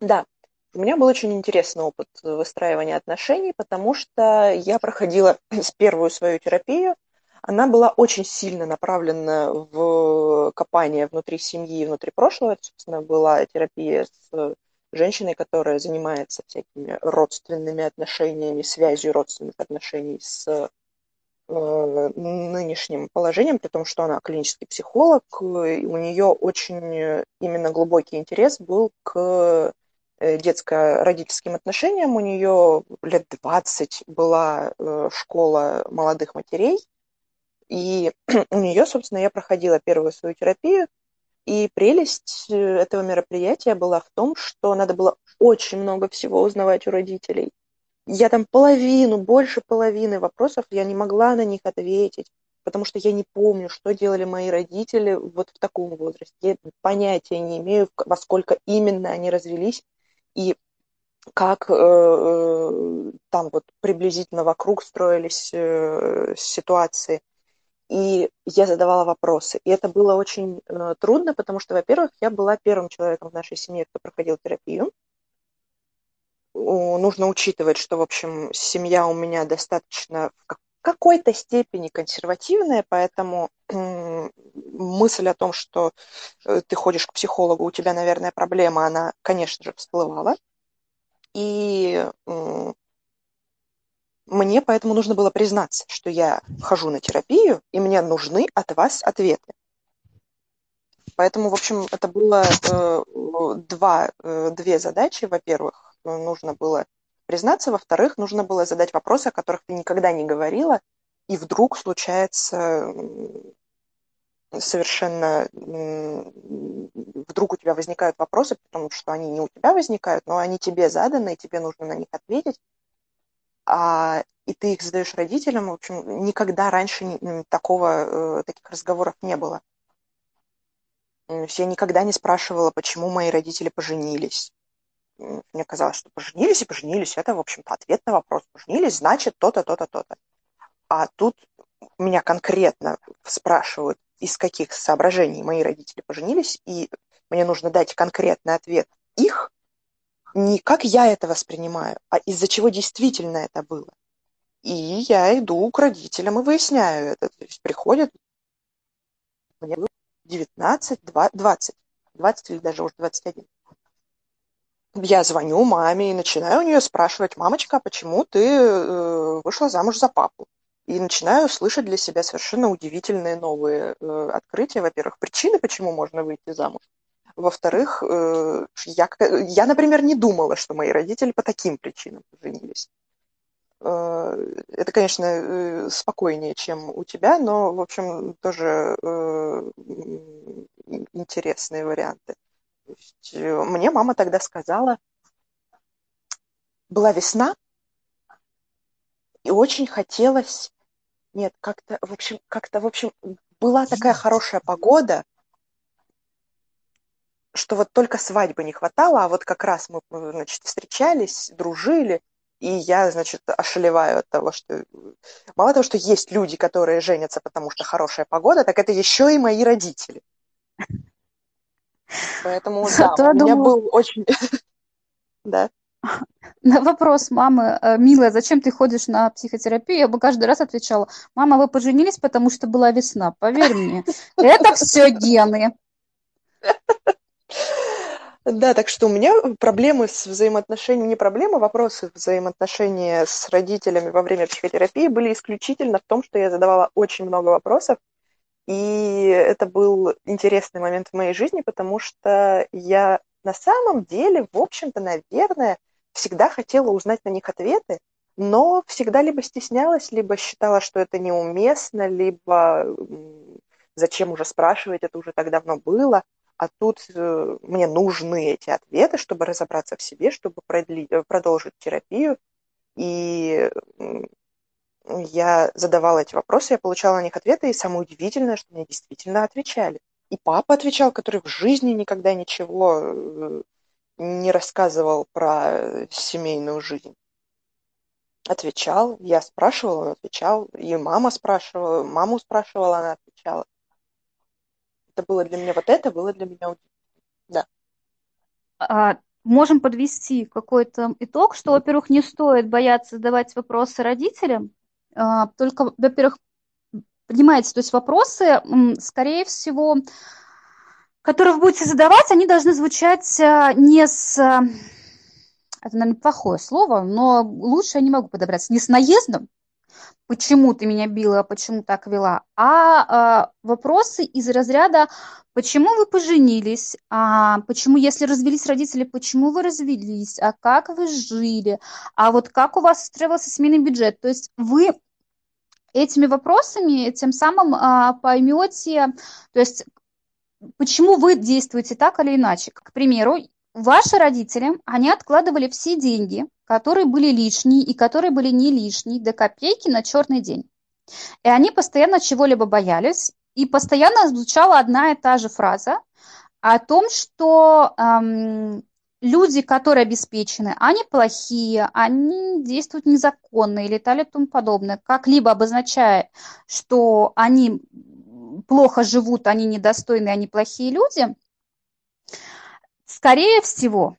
Да, у меня был очень интересный опыт выстраивания отношений, потому что я проходила первую свою терапию. она была очень сильно направлена в копание внутри семьи, внутри прошлого. Это, собственно, была терапия с женщиной, которая занимается всякими родственными отношениями, связью родственных отношений с нынешним положением, при том, что она клинический психолог, у нее очень именно глубокий интерес был к э, детско-родительским отношениям. У нее лет 20 была э, школа молодых матерей, и у нее, собственно, я проходила первую свою терапию, и прелесть э, этого мероприятия была в том, что надо было очень много всего узнавать у родителей. Я там половину, больше половины вопросов я не могла на них ответить, потому что я не помню, что делали мои родители вот в таком возрасте. Я понятия не имею, во сколько именно они развелись и как э, э там вот приблизительно вокруг строились э, ситуации и я задавала вопросы. И это было очень э, трудно, потому что, во-первых, я была первым человеком в нашей семье, кто проходил терапию. Нужно учитывать, что, в общем, семья у меня достаточно в какой-то степени консервативная, поэтому мысль о том, что э, ты ходишь к психологу, у тебя, наверное, проблема, она, конечно же, всплывала. И мне поэтому нужно было признаться, что я хожу на терапию, и мне нужны от вас ответы. Поэтому, в общем, это было э, два, э, две задачи. Во-первых, нужно было признаться, во-вторых, нужно было задать вопросы, о которых ты никогда не говорила, и вдруг случается совершенно вдруг у тебя возникают вопросы, потому что они не у тебя возникают, но они тебе заданы, и тебе нужно на них ответить а, и ты их задаешь родителям, в общем, никогда раньше такого, э, таких разговоров не было. Я никогда не спрашивала, почему мои родители поженились. Мне казалось, что поженились и поженились. Это, в общем-то, ответ на вопрос. Поженились, значит, то-то, то-то, то-то. А тут меня конкретно спрашивают, из каких соображений мои родители поженились, и мне нужно дать конкретный ответ их, не как я это воспринимаю, а из-за чего действительно это было. И я иду к родителям и выясняю это. То есть приходят, мне было 19, 20, 20 или даже уже 21. Я звоню маме и начинаю у нее спрашивать, мамочка, а почему ты э, вышла замуж за папу? И начинаю слышать для себя совершенно удивительные новые э, открытия. Во-первых, причины, почему можно выйти замуж. Во-вторых, э, я, я, например, не думала, что мои родители по таким причинам женились. Это, конечно, спокойнее, чем у тебя, но, в общем, тоже интересные варианты. Мне мама тогда сказала, была весна, и очень хотелось, нет, как-то, в общем, как-то, в общем, была такая хорошая погода, что вот только свадьбы не хватало, а вот как раз мы, значит, встречались, дружили, и я, значит, ошалеваю от того, что мало того, что есть люди, которые женятся, потому что хорошая погода, так это еще и мои родители. Поэтому, да, у меня был очень... Да. На вопрос мамы, «Э, милая, зачем ты ходишь на психотерапию, я бы каждый раз отвечала, мама, вы поженились, потому что была весна, поверь мне, это все гены. Да, так что у меня проблемы с взаимоотношениями, не проблемы, вопросы взаимоотношения с родителями во время психотерапии были исключительно в том, что я задавала очень много вопросов, и это был интересный момент в моей жизни, потому что я на самом деле, в общем-то, наверное, всегда хотела узнать на них ответы, но всегда либо стеснялась, либо считала, что это неуместно, либо зачем уже спрашивать, это уже так давно было а тут э, мне нужны эти ответы, чтобы разобраться в себе, чтобы продлить, э, продолжить терапию. И я задавала эти вопросы, я получала на них ответы, и самое удивительное, что мне действительно отвечали. И папа отвечал, который в жизни никогда ничего э, не рассказывал про семейную жизнь. Отвечал, я спрашивала, он отвечал, и мама спрашивала, маму спрашивала, она отвечала это было для меня, вот это было для меня Да. А, можем подвести какой-то итог, что, во-первых, не стоит бояться задавать вопросы родителям, только, во-первых, Понимаете, то есть вопросы, скорее всего, которые вы будете задавать, они должны звучать э, не с... Э, это, наверное, плохое слово, но лучше я не могу подобраться. Не с наездом, почему ты меня била, почему так вела, а, а вопросы из разряда, почему вы поженились, а, почему, если развелись родители, почему вы развелись, а как вы жили, а вот как у вас строился семейный бюджет. То есть вы этими вопросами тем самым а, поймете, то есть почему вы действуете так или иначе. К примеру, ваши родители, они откладывали все деньги, которые были лишние и которые были не лишние, до копейки на черный день. И они постоянно чего-либо боялись, и постоянно звучала одна и та же фраза о том, что эм, люди, которые обеспечены, они плохие, они действуют незаконно или так и тому подобное, как-либо обозначая, что они плохо живут, они недостойны, они плохие люди, скорее всего,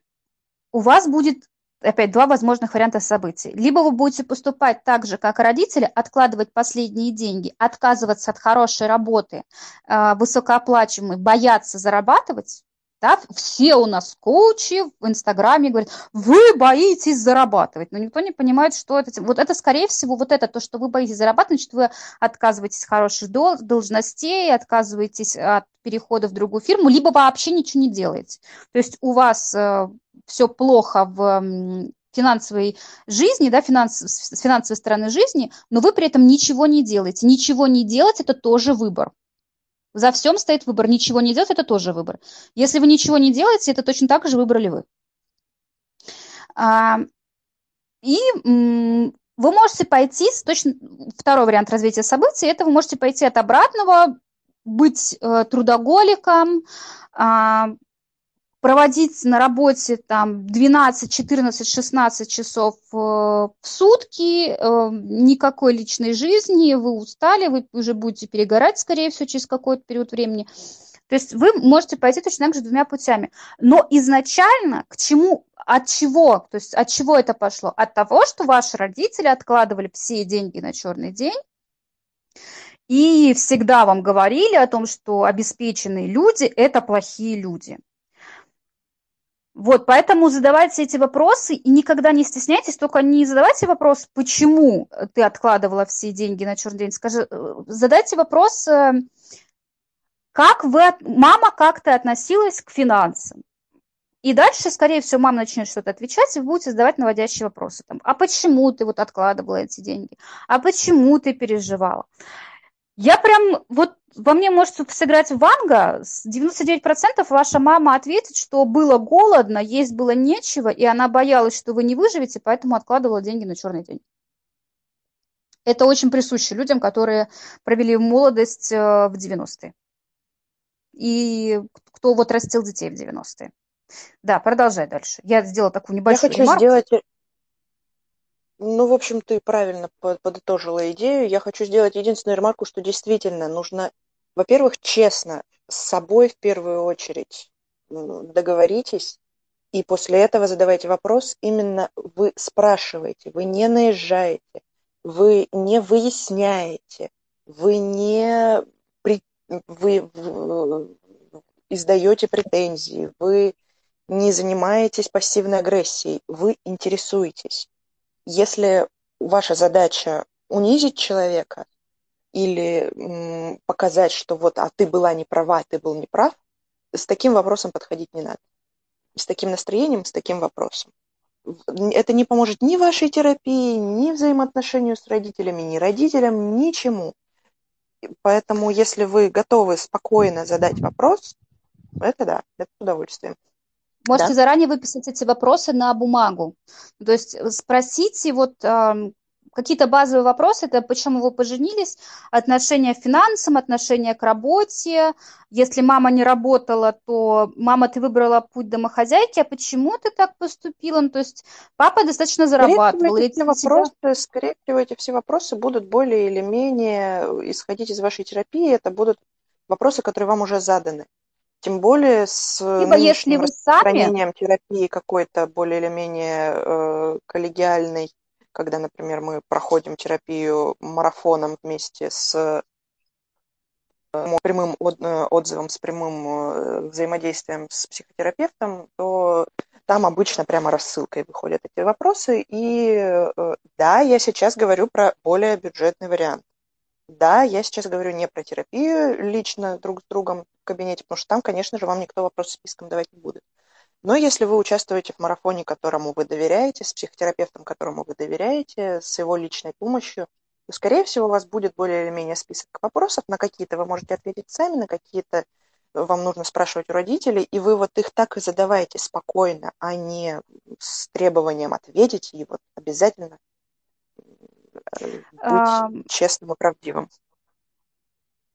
у вас будет опять два возможных варианта событий. Либо вы будете поступать так же, как родители, откладывать последние деньги, отказываться от хорошей работы, э, высокооплачиваемой, бояться зарабатывать, да, все у нас коучи в Инстаграме говорят, вы боитесь зарабатывать, но никто не понимает, что это. Вот это, скорее всего, вот это, то, что вы боитесь зарабатывать, значит, вы отказываетесь от хороших должностей, отказываетесь от перехода в другую фирму, либо вообще ничего не делаете. То есть у вас э, все плохо в финансовой жизни, да, финанс, с финансовой стороны жизни, но вы при этом ничего не делаете. Ничего не делать – это тоже выбор. За всем стоит выбор. Ничего не делать – это тоже выбор. Если вы ничего не делаете, это точно так же выбрали вы. А, и вы можете пойти, точно второй вариант развития событий, это вы можете пойти от обратного, быть э, трудоголиком, а, проводить на работе там 12, 14, 16 часов э, в сутки, э, никакой личной жизни, вы устали, вы уже будете перегорать, скорее всего, через какой-то период времени. То есть вы можете пойти точно так же двумя путями. Но изначально к чему, от чего, то есть от чего это пошло? От того, что ваши родители откладывали все деньги на черный день, и всегда вам говорили о том, что обеспеченные люди – это плохие люди. Вот, поэтому задавайте эти вопросы и никогда не стесняйтесь, только не задавайте вопрос, почему ты откладывала все деньги на черный день. Скажи, э, задайте вопрос, э, как вы, мама как то относилась к финансам. И дальше, скорее всего, мама начнет что-то отвечать, и вы будете задавать наводящие вопросы. Там, а почему ты вот откладывала эти деньги? А почему ты переживала? Я прям, вот во мне может сыграть ванга, 99% ваша мама ответит, что было голодно, есть было нечего, и она боялась, что вы не выживете, поэтому откладывала деньги на черный день. Это очень присуще людям, которые провели молодость э, в 90-е. И кто вот растил детей в 90-е. Да, продолжай дальше. Я сделала такую небольшую Я хочу ремарку. сделать ну, в общем, ты правильно подытожила идею. Я хочу сделать единственную ремарку, что действительно нужно, во-первых, честно с собой в первую очередь договоритесь, и после этого задавайте вопрос. Именно вы спрашиваете, вы не наезжаете, вы не выясняете, вы не при, вы, вы издаете претензии, вы не занимаетесь пассивной агрессией, вы интересуетесь если ваша задача унизить человека или показать, что вот, а ты была не права, ты был не прав, с таким вопросом подходить не надо. С таким настроением, с таким вопросом. Это не поможет ни вашей терапии, ни взаимоотношению с родителями, ни родителям, ничему. Поэтому, если вы готовы спокойно задать вопрос, это да, это с удовольствием. Можете да? заранее выписать эти вопросы на бумагу. То есть э, спросите вот э, какие-то базовые вопросы, это почему вы поженились, отношение к финансам, отношение к работе. Если мама не работала, то мама, ты выбрала путь домохозяйки, а почему ты так поступила? Ну, то есть папа достаточно зарабатывал. Эти вопросы, тебя... скорее всего, эти все вопросы будут более или менее исходить из вашей терапии. Это будут вопросы, которые вам уже заданы. Тем более с Либо если вы сами... терапии какой-то более или менее э, коллегиальной, когда, например, мы проходим терапию марафоном вместе с прямым отзывом, с прямым взаимодействием с психотерапевтом, то там обычно прямо рассылкой выходят эти вопросы. И да, я сейчас говорю про более бюджетный вариант. Да, я сейчас говорю не про терапию лично друг с другом кабинете, потому что там, конечно же, вам никто вопрос списком давать не будет. Но если вы участвуете в марафоне, которому вы доверяете, с психотерапевтом, которому вы доверяете, с его личной помощью, то, скорее всего, у вас будет более или менее список вопросов. На какие-то вы можете ответить сами, на какие-то вам нужно спрашивать у родителей, и вы вот их так и задаваете спокойно, а не с требованием ответить, и вот обязательно быть а... честным и правдивым.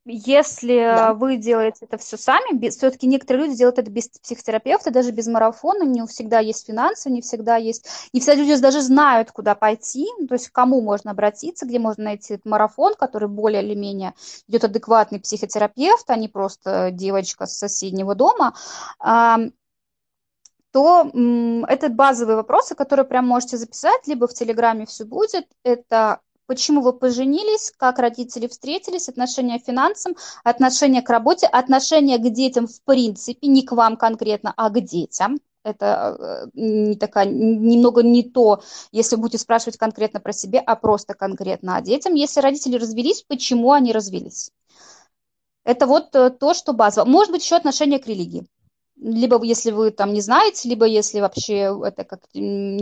Если да. вы делаете это все сами, все-таки некоторые люди делают это без психотерапевта, даже без марафона, не всегда есть финансы, не всегда есть, не все люди даже знают, куда пойти, то есть к кому можно обратиться, где можно найти этот марафон, который более или менее идет адекватный психотерапевт, а не просто девочка с соседнего дома то это базовые вопросы, которые прям можете записать, либо в Телеграме все будет. Это почему вы поженились, как родители встретились, отношения к финансам, отношения к работе, отношения к детям в принципе, не к вам конкретно, а к детям. Это э, не такая, немного не то, если будете спрашивать конкретно про себя, а просто конкретно о детям. Если родители развелись, почему они развелись? Это вот э, то, что базово. Может быть, еще отношение к религии либо если вы там не знаете, либо если вообще это как-то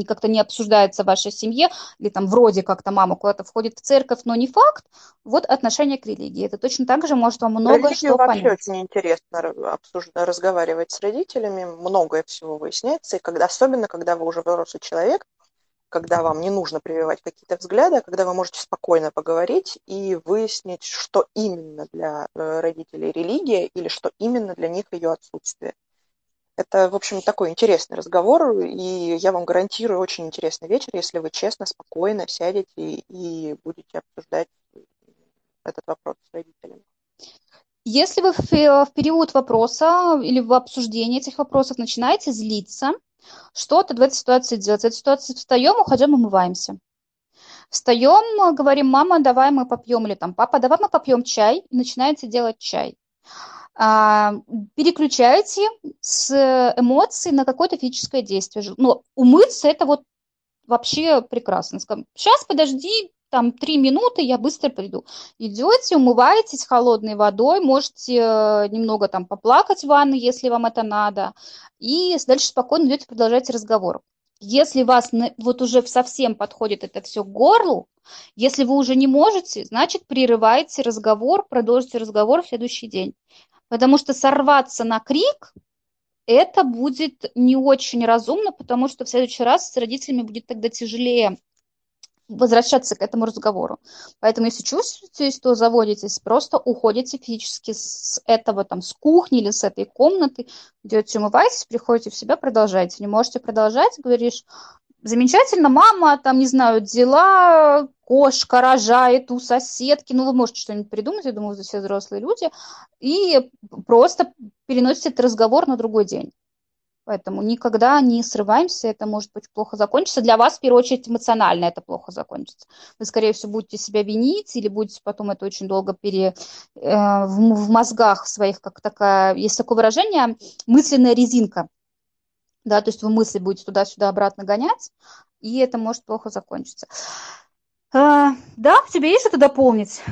как не обсуждается в вашей семье, или там вроде как-то мама куда-то входит в церковь, но не факт, вот отношение к религии. Это точно так же может вам много Религию что вообще понять. очень интересно обсуждать, разговаривать с родителями, многое всего выясняется, и когда, особенно когда вы уже взрослый человек, когда вам не нужно прививать какие-то взгляды, а когда вы можете спокойно поговорить и выяснить, что именно для э, родителей религия или что именно для них ее отсутствие. Это, в общем, такой интересный разговор, и я вам гарантирую очень интересный вечер, если вы честно, спокойно сядете и будете обсуждать этот вопрос с родителями. Если вы в период вопроса или в обсуждении этих вопросов начинаете злиться, что-то в этой ситуации делать. В этой ситуации встаем, уходим, умываемся. Встаем, говорим, мама, давай мы попьем, или там, папа, давай мы попьем чай, и начинаете делать чай. А, переключаете с эмоций на какое-то физическое действие. Но умыться это вот вообще прекрасно. Сейчас подожди, там три минуты, я быстро приду. Идете, умываетесь холодной водой, можете э, немного там поплакать в ванной, если вам это надо, и дальше спокойно идете, продолжаете разговор. Если вас вот уже совсем подходит это все к горлу, если вы уже не можете, значит, прерываете разговор, продолжите разговор в следующий день. Потому что сорваться на крик это будет не очень разумно, потому что в следующий раз с родителями будет тогда тяжелее возвращаться к этому разговору. Поэтому, если чувствуете, то заводитесь, просто уходите физически с этого, там, с кухни или с этой комнаты, идете умываетесь, приходите в себя, продолжаете. Не можете продолжать, говоришь, замечательно, мама, там, не знаю, дела, кошка рожает у соседки, ну, вы можете что-нибудь придумать, я думаю, все взрослые люди, и просто переносите этот разговор на другой день. Поэтому никогда не срываемся, это может быть плохо закончиться. Для вас, в первую очередь, эмоционально это плохо закончится. Вы, скорее всего, будете себя винить или будете потом это очень долго пере, э, в, в мозгах своих, как такая, есть такое выражение, мысленная резинка да, то есть вы мысли будете туда-сюда обратно гонять, и это может плохо закончиться. А, да, тебе есть что-то дополнить?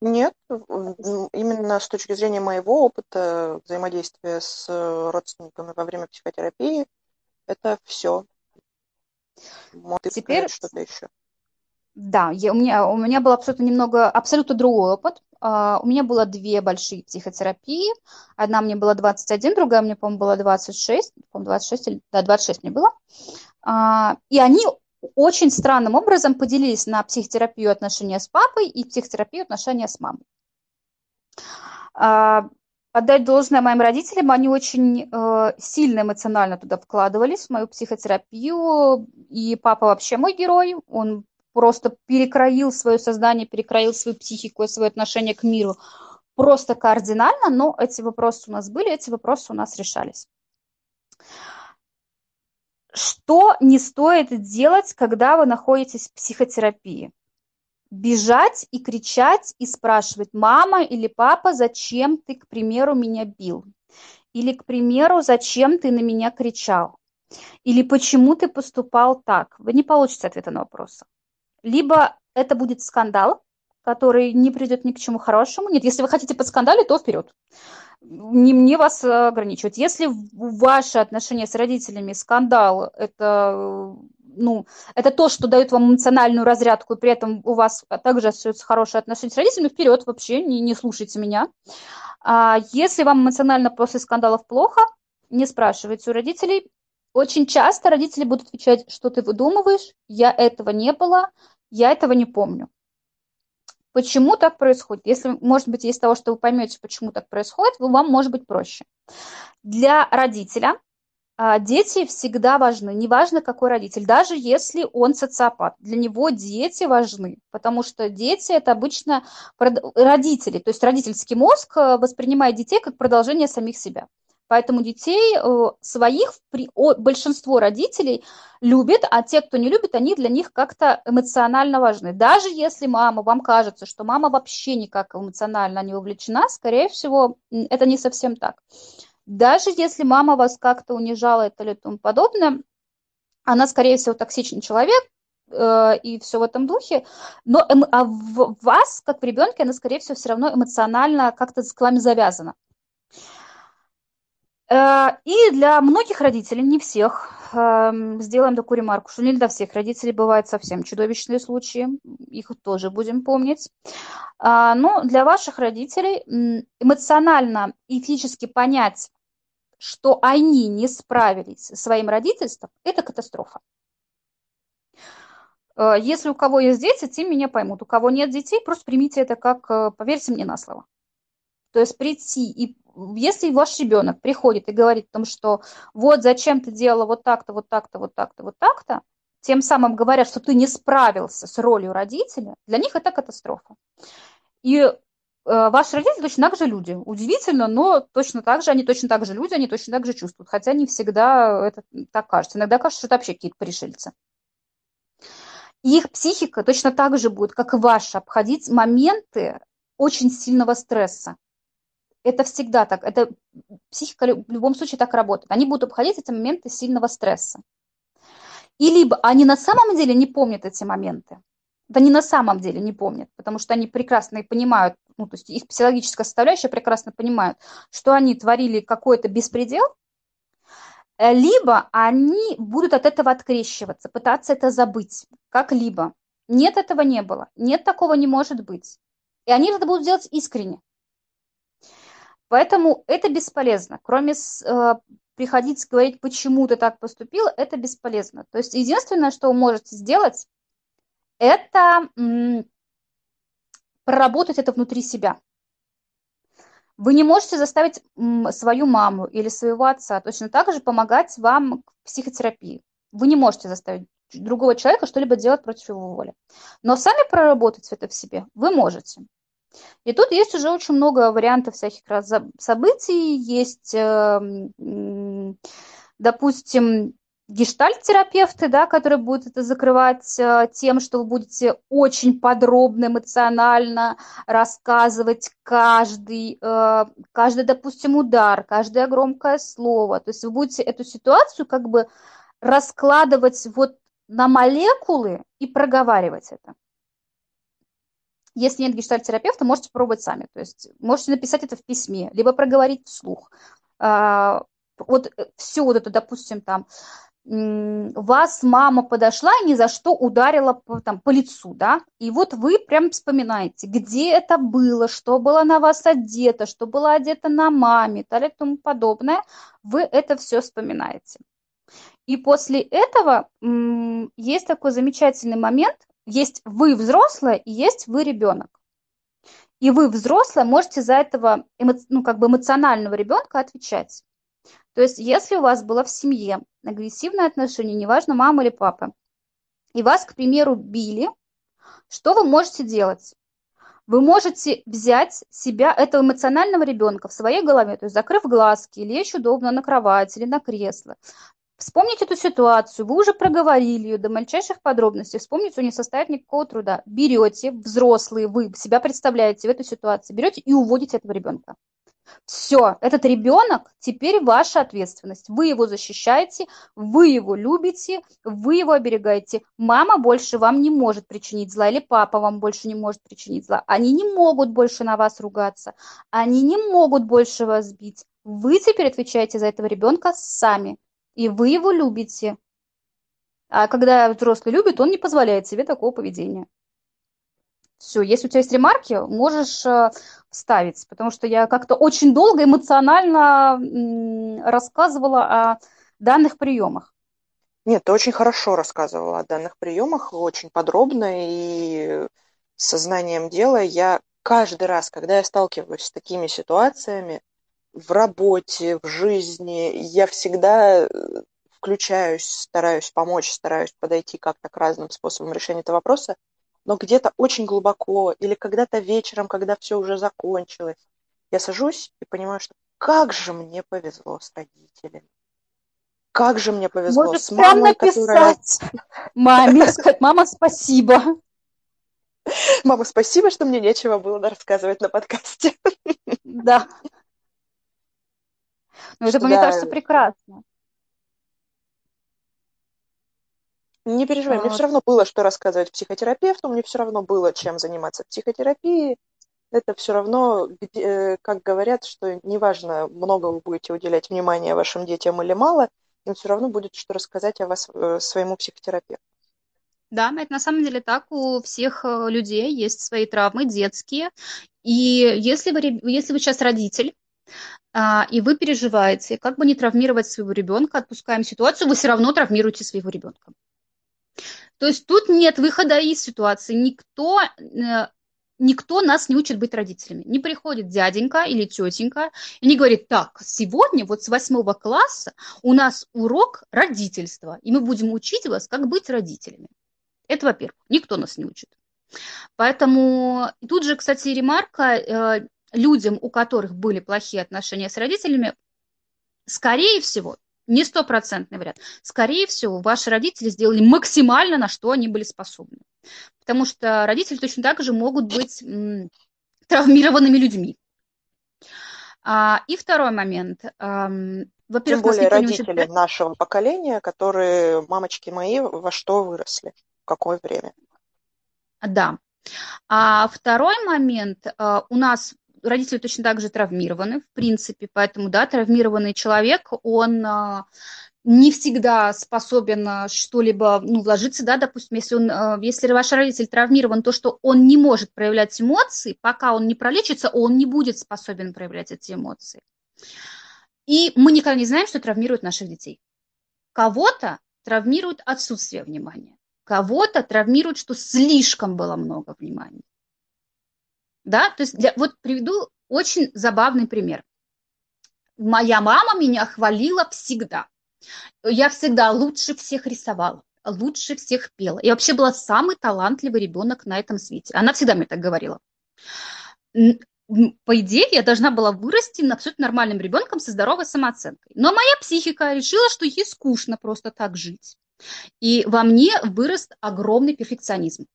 Нет, именно с точки зрения моего опыта взаимодействия с родственниками во время психотерапии, это все. Может, Теперь что-то еще. Да, я, у, меня, у меня был абсолютно немного, абсолютно другой опыт. Uh, у меня было две большие психотерапии. Одна мне была 21, другая мне, по-моему, была 26. По-моему, 26 или... Да, 26 мне было. Uh, и они очень странным образом поделились на психотерапию отношения с папой и психотерапию отношения с мамой. Uh, отдать должное моим родителям, они очень э, сильно эмоционально туда вкладывались, в мою психотерапию. И папа вообще мой герой, он просто перекроил свое сознание, перекроил свою психику и свое отношение к миру просто кардинально, но эти вопросы у нас были, эти вопросы у нас решались. Что не стоит делать, когда вы находитесь в психотерапии? бежать и кричать и спрашивать, мама или папа, зачем ты, к примеру, меня бил? Или, к примеру, зачем ты на меня кричал? Или почему ты поступал так? Вы не получите ответа на вопросы. Либо это будет скандал, который не придет ни к чему хорошему. Нет, если вы хотите под скандале, то вперед. Не мне вас ограничивать. Если ваши отношения с родителями скандал, это ну, это то, что дает вам эмоциональную разрядку, и при этом у вас также остаются хорошие отношения с родителями, вперед вообще, не, не слушайте меня. А если вам эмоционально после скандалов плохо, не спрашивайте у родителей. Очень часто родители будут отвечать, что ты выдумываешь, я этого не было, я этого не помню. Почему так происходит? Если, может быть, из того, что вы поймете, почему так происходит, вам может быть проще. Для родителя а, дети всегда важны, неважно какой родитель, даже если он социопат. Для него дети важны, потому что дети это обычно родители, то есть родительский мозг э, воспринимает детей как продолжение самих себя. Поэтому детей э, своих большинство родителей любит, а те, кто не любит, они для них как-то эмоционально важны. Даже если мама, вам кажется, что мама вообще никак эмоционально не вовлечена, скорее всего, это не совсем так. Даже если мама вас как-то унижала или тому подобное, она, скорее всего, токсичный человек, э, и все в этом духе, но эм, а в вас, как в ребенке, она, скорее всего, все равно эмоционально как-то с вами завязана. Э, и для многих родителей, не всех, эм, сделаем такую ремарку, что не для всех родителей бывают совсем чудовищные случаи, их тоже будем помнить. А, но для ваших родителей эмоционально и физически понять что они не справились со своим родительством, это катастрофа. Э, если у кого есть дети, те меня поймут. У кого нет детей, просто примите это как, э, поверьте мне на слово. То есть прийти, и если ваш ребенок приходит и говорит о том, что вот зачем ты делала вот так-то, вот так-то, вот так-то, вот так-то, тем самым говорят, что ты не справился с ролью родителя, для них это катастрофа. И Э, ваши родители точно так же люди. Удивительно, но точно так же, они точно так же люди, они точно так же чувствуют. Хотя не всегда это так кажется. Иногда кажется, что это вообще какие-то пришельцы. их психика точно так же будет, как и ваша, обходить моменты очень сильного стресса. Это всегда так. Это психика в любом случае так работает. Они будут обходить эти моменты сильного стресса. И либо они на самом деле не помнят эти моменты, да не на самом деле не помнят, потому что они прекрасно и понимают, ну, то есть их психологическая составляющая прекрасно понимают, что они творили какой-то беспредел, э, либо они будут от этого открещиваться, пытаться это забыть, как-либо. Нет, этого не было, нет, такого не может быть. И они это будут делать искренне. Поэтому это бесполезно. Кроме э, приходить говорить, почему ты так поступил, это бесполезно. То есть единственное, что вы можете сделать, это проработать это внутри себя. Вы не можете заставить свою маму или своего отца точно так же помогать вам в психотерапии. Вы не можете заставить другого человека что-либо делать против его воли. Но сами проработать это в себе вы можете. И тут есть уже очень много вариантов всяких раз событий. Есть, эм, допустим, гештальт-терапевты, да, которые будут это закрывать э, тем, что вы будете очень подробно, эмоционально рассказывать каждый, э, каждый, допустим, удар, каждое громкое слово. То есть вы будете эту ситуацию как бы раскладывать вот на молекулы и проговаривать это. Если нет гештальт-терапевта, можете пробовать сами. То есть можете написать это в письме, либо проговорить вслух. А, вот э, все вот это, допустим, там, вас мама подошла и ни за что ударила по, там, по лицу, да, и вот вы прям вспоминаете, где это было, что было на вас одето, что было одето на маме и так и тому подобное, вы это все вспоминаете. И после этого есть такой замечательный момент, есть вы взрослая и есть вы ребенок. И вы взрослая можете за этого ну, как бы эмоционального ребенка отвечать. То есть, если у вас было в семье агрессивное отношение, неважно, мама или папа, и вас, к примеру, били, что вы можете делать? Вы можете взять себя, этого эмоционального ребенка в своей голове, то есть закрыв глазки, лечь удобно на кровать или на кресло, Вспомнить эту ситуацию, вы уже проговорили ее до мельчайших подробностей, вспомнить не составит никакого труда. Берете, взрослые, вы себя представляете в этой ситуации, берете и уводите этого ребенка. Все, этот ребенок теперь ваша ответственность. Вы его защищаете, вы его любите, вы его оберегаете. Мама больше вам не может причинить зла, или папа вам больше не может причинить зла. Они не могут больше на вас ругаться, они не могут больше вас бить. Вы теперь отвечаете за этого ребенка сами, и вы его любите. А когда взрослый любит, он не позволяет себе такого поведения. Все, если у тебя есть ремарки, можешь э, вставить, потому что я как-то очень долго эмоционально рассказывала о данных приемах. Нет, ты очень хорошо рассказывала о данных приемах, очень подробно и сознанием дела. Я каждый раз, когда я сталкиваюсь с такими ситуациями в работе, в жизни, я всегда э, включаюсь, стараюсь помочь, стараюсь подойти как-то к разным способам решения этого вопроса но где-то очень глубоко или когда-то вечером, когда все уже закончилось, я сажусь и понимаю, что как же мне повезло с родителями. Как же мне повезло Может, с мамой, которая... Маме, сказать, мама, спасибо. Мама, спасибо, что мне нечего было рассказывать на подкасте. Да. Ну, это, мне кажется, прекрасно. Не переживай, мне все равно было, что рассказывать психотерапевту, мне все равно было, чем заниматься психотерапией. Это все равно, э, как говорят, что неважно, много вы будете уделять внимания вашим детям или мало, им все равно будет что рассказать о вас э, своему психотерапевту. Да, это на самом деле так. У всех э, людей есть свои травмы детские. И если вы, если вы сейчас родитель, а, и вы переживаете, как бы не травмировать своего ребенка, отпускаем ситуацию, вы все равно травмируете своего ребенка. То есть тут нет выхода из ситуации. Никто, э, никто нас не учит быть родителями. Не приходит дяденька или тетенька и не говорит, так, сегодня вот с восьмого класса у нас урок родительства, и мы будем учить вас, как быть родителями. Это, во-первых, никто нас не учит. Поэтому тут же, кстати, ремарка, э, людям, у которых были плохие отношения с родителями, скорее всего, не стопроцентный вариант. Скорее всего, ваши родители сделали максимально, на что они были способны. Потому что родители точно так же могут быть м, травмированными людьми. А, и второй момент. Во-первых, Тем более родители учат... нашего поколения, которые, мамочки мои, во что выросли, в какое время. Да. А второй момент. А, у нас родители точно так же травмированы, в принципе, поэтому, да, травмированный человек, он а, не всегда способен а, что-либо ну, вложиться, да, допустим, если, он, а, если ваш родитель травмирован, то, что он не может проявлять эмоции, пока он не пролечится, он не будет способен проявлять эти эмоции. И мы никогда не знаем, что травмирует наших детей. Кого-то травмирует отсутствие внимания, кого-то травмирует, что слишком было много внимания. Да, то есть для, вот приведу очень забавный пример. Моя мама меня хвалила всегда. Я всегда лучше всех рисовала, лучше всех пела. Я вообще была самый талантливый ребенок на этом свете. Она всегда мне так говорила. По идее, я должна была вырасти абсолютно нормальным ребенком со здоровой самооценкой. Но моя психика решила, что ей скучно просто так жить. И во мне вырос огромный перфекционизм.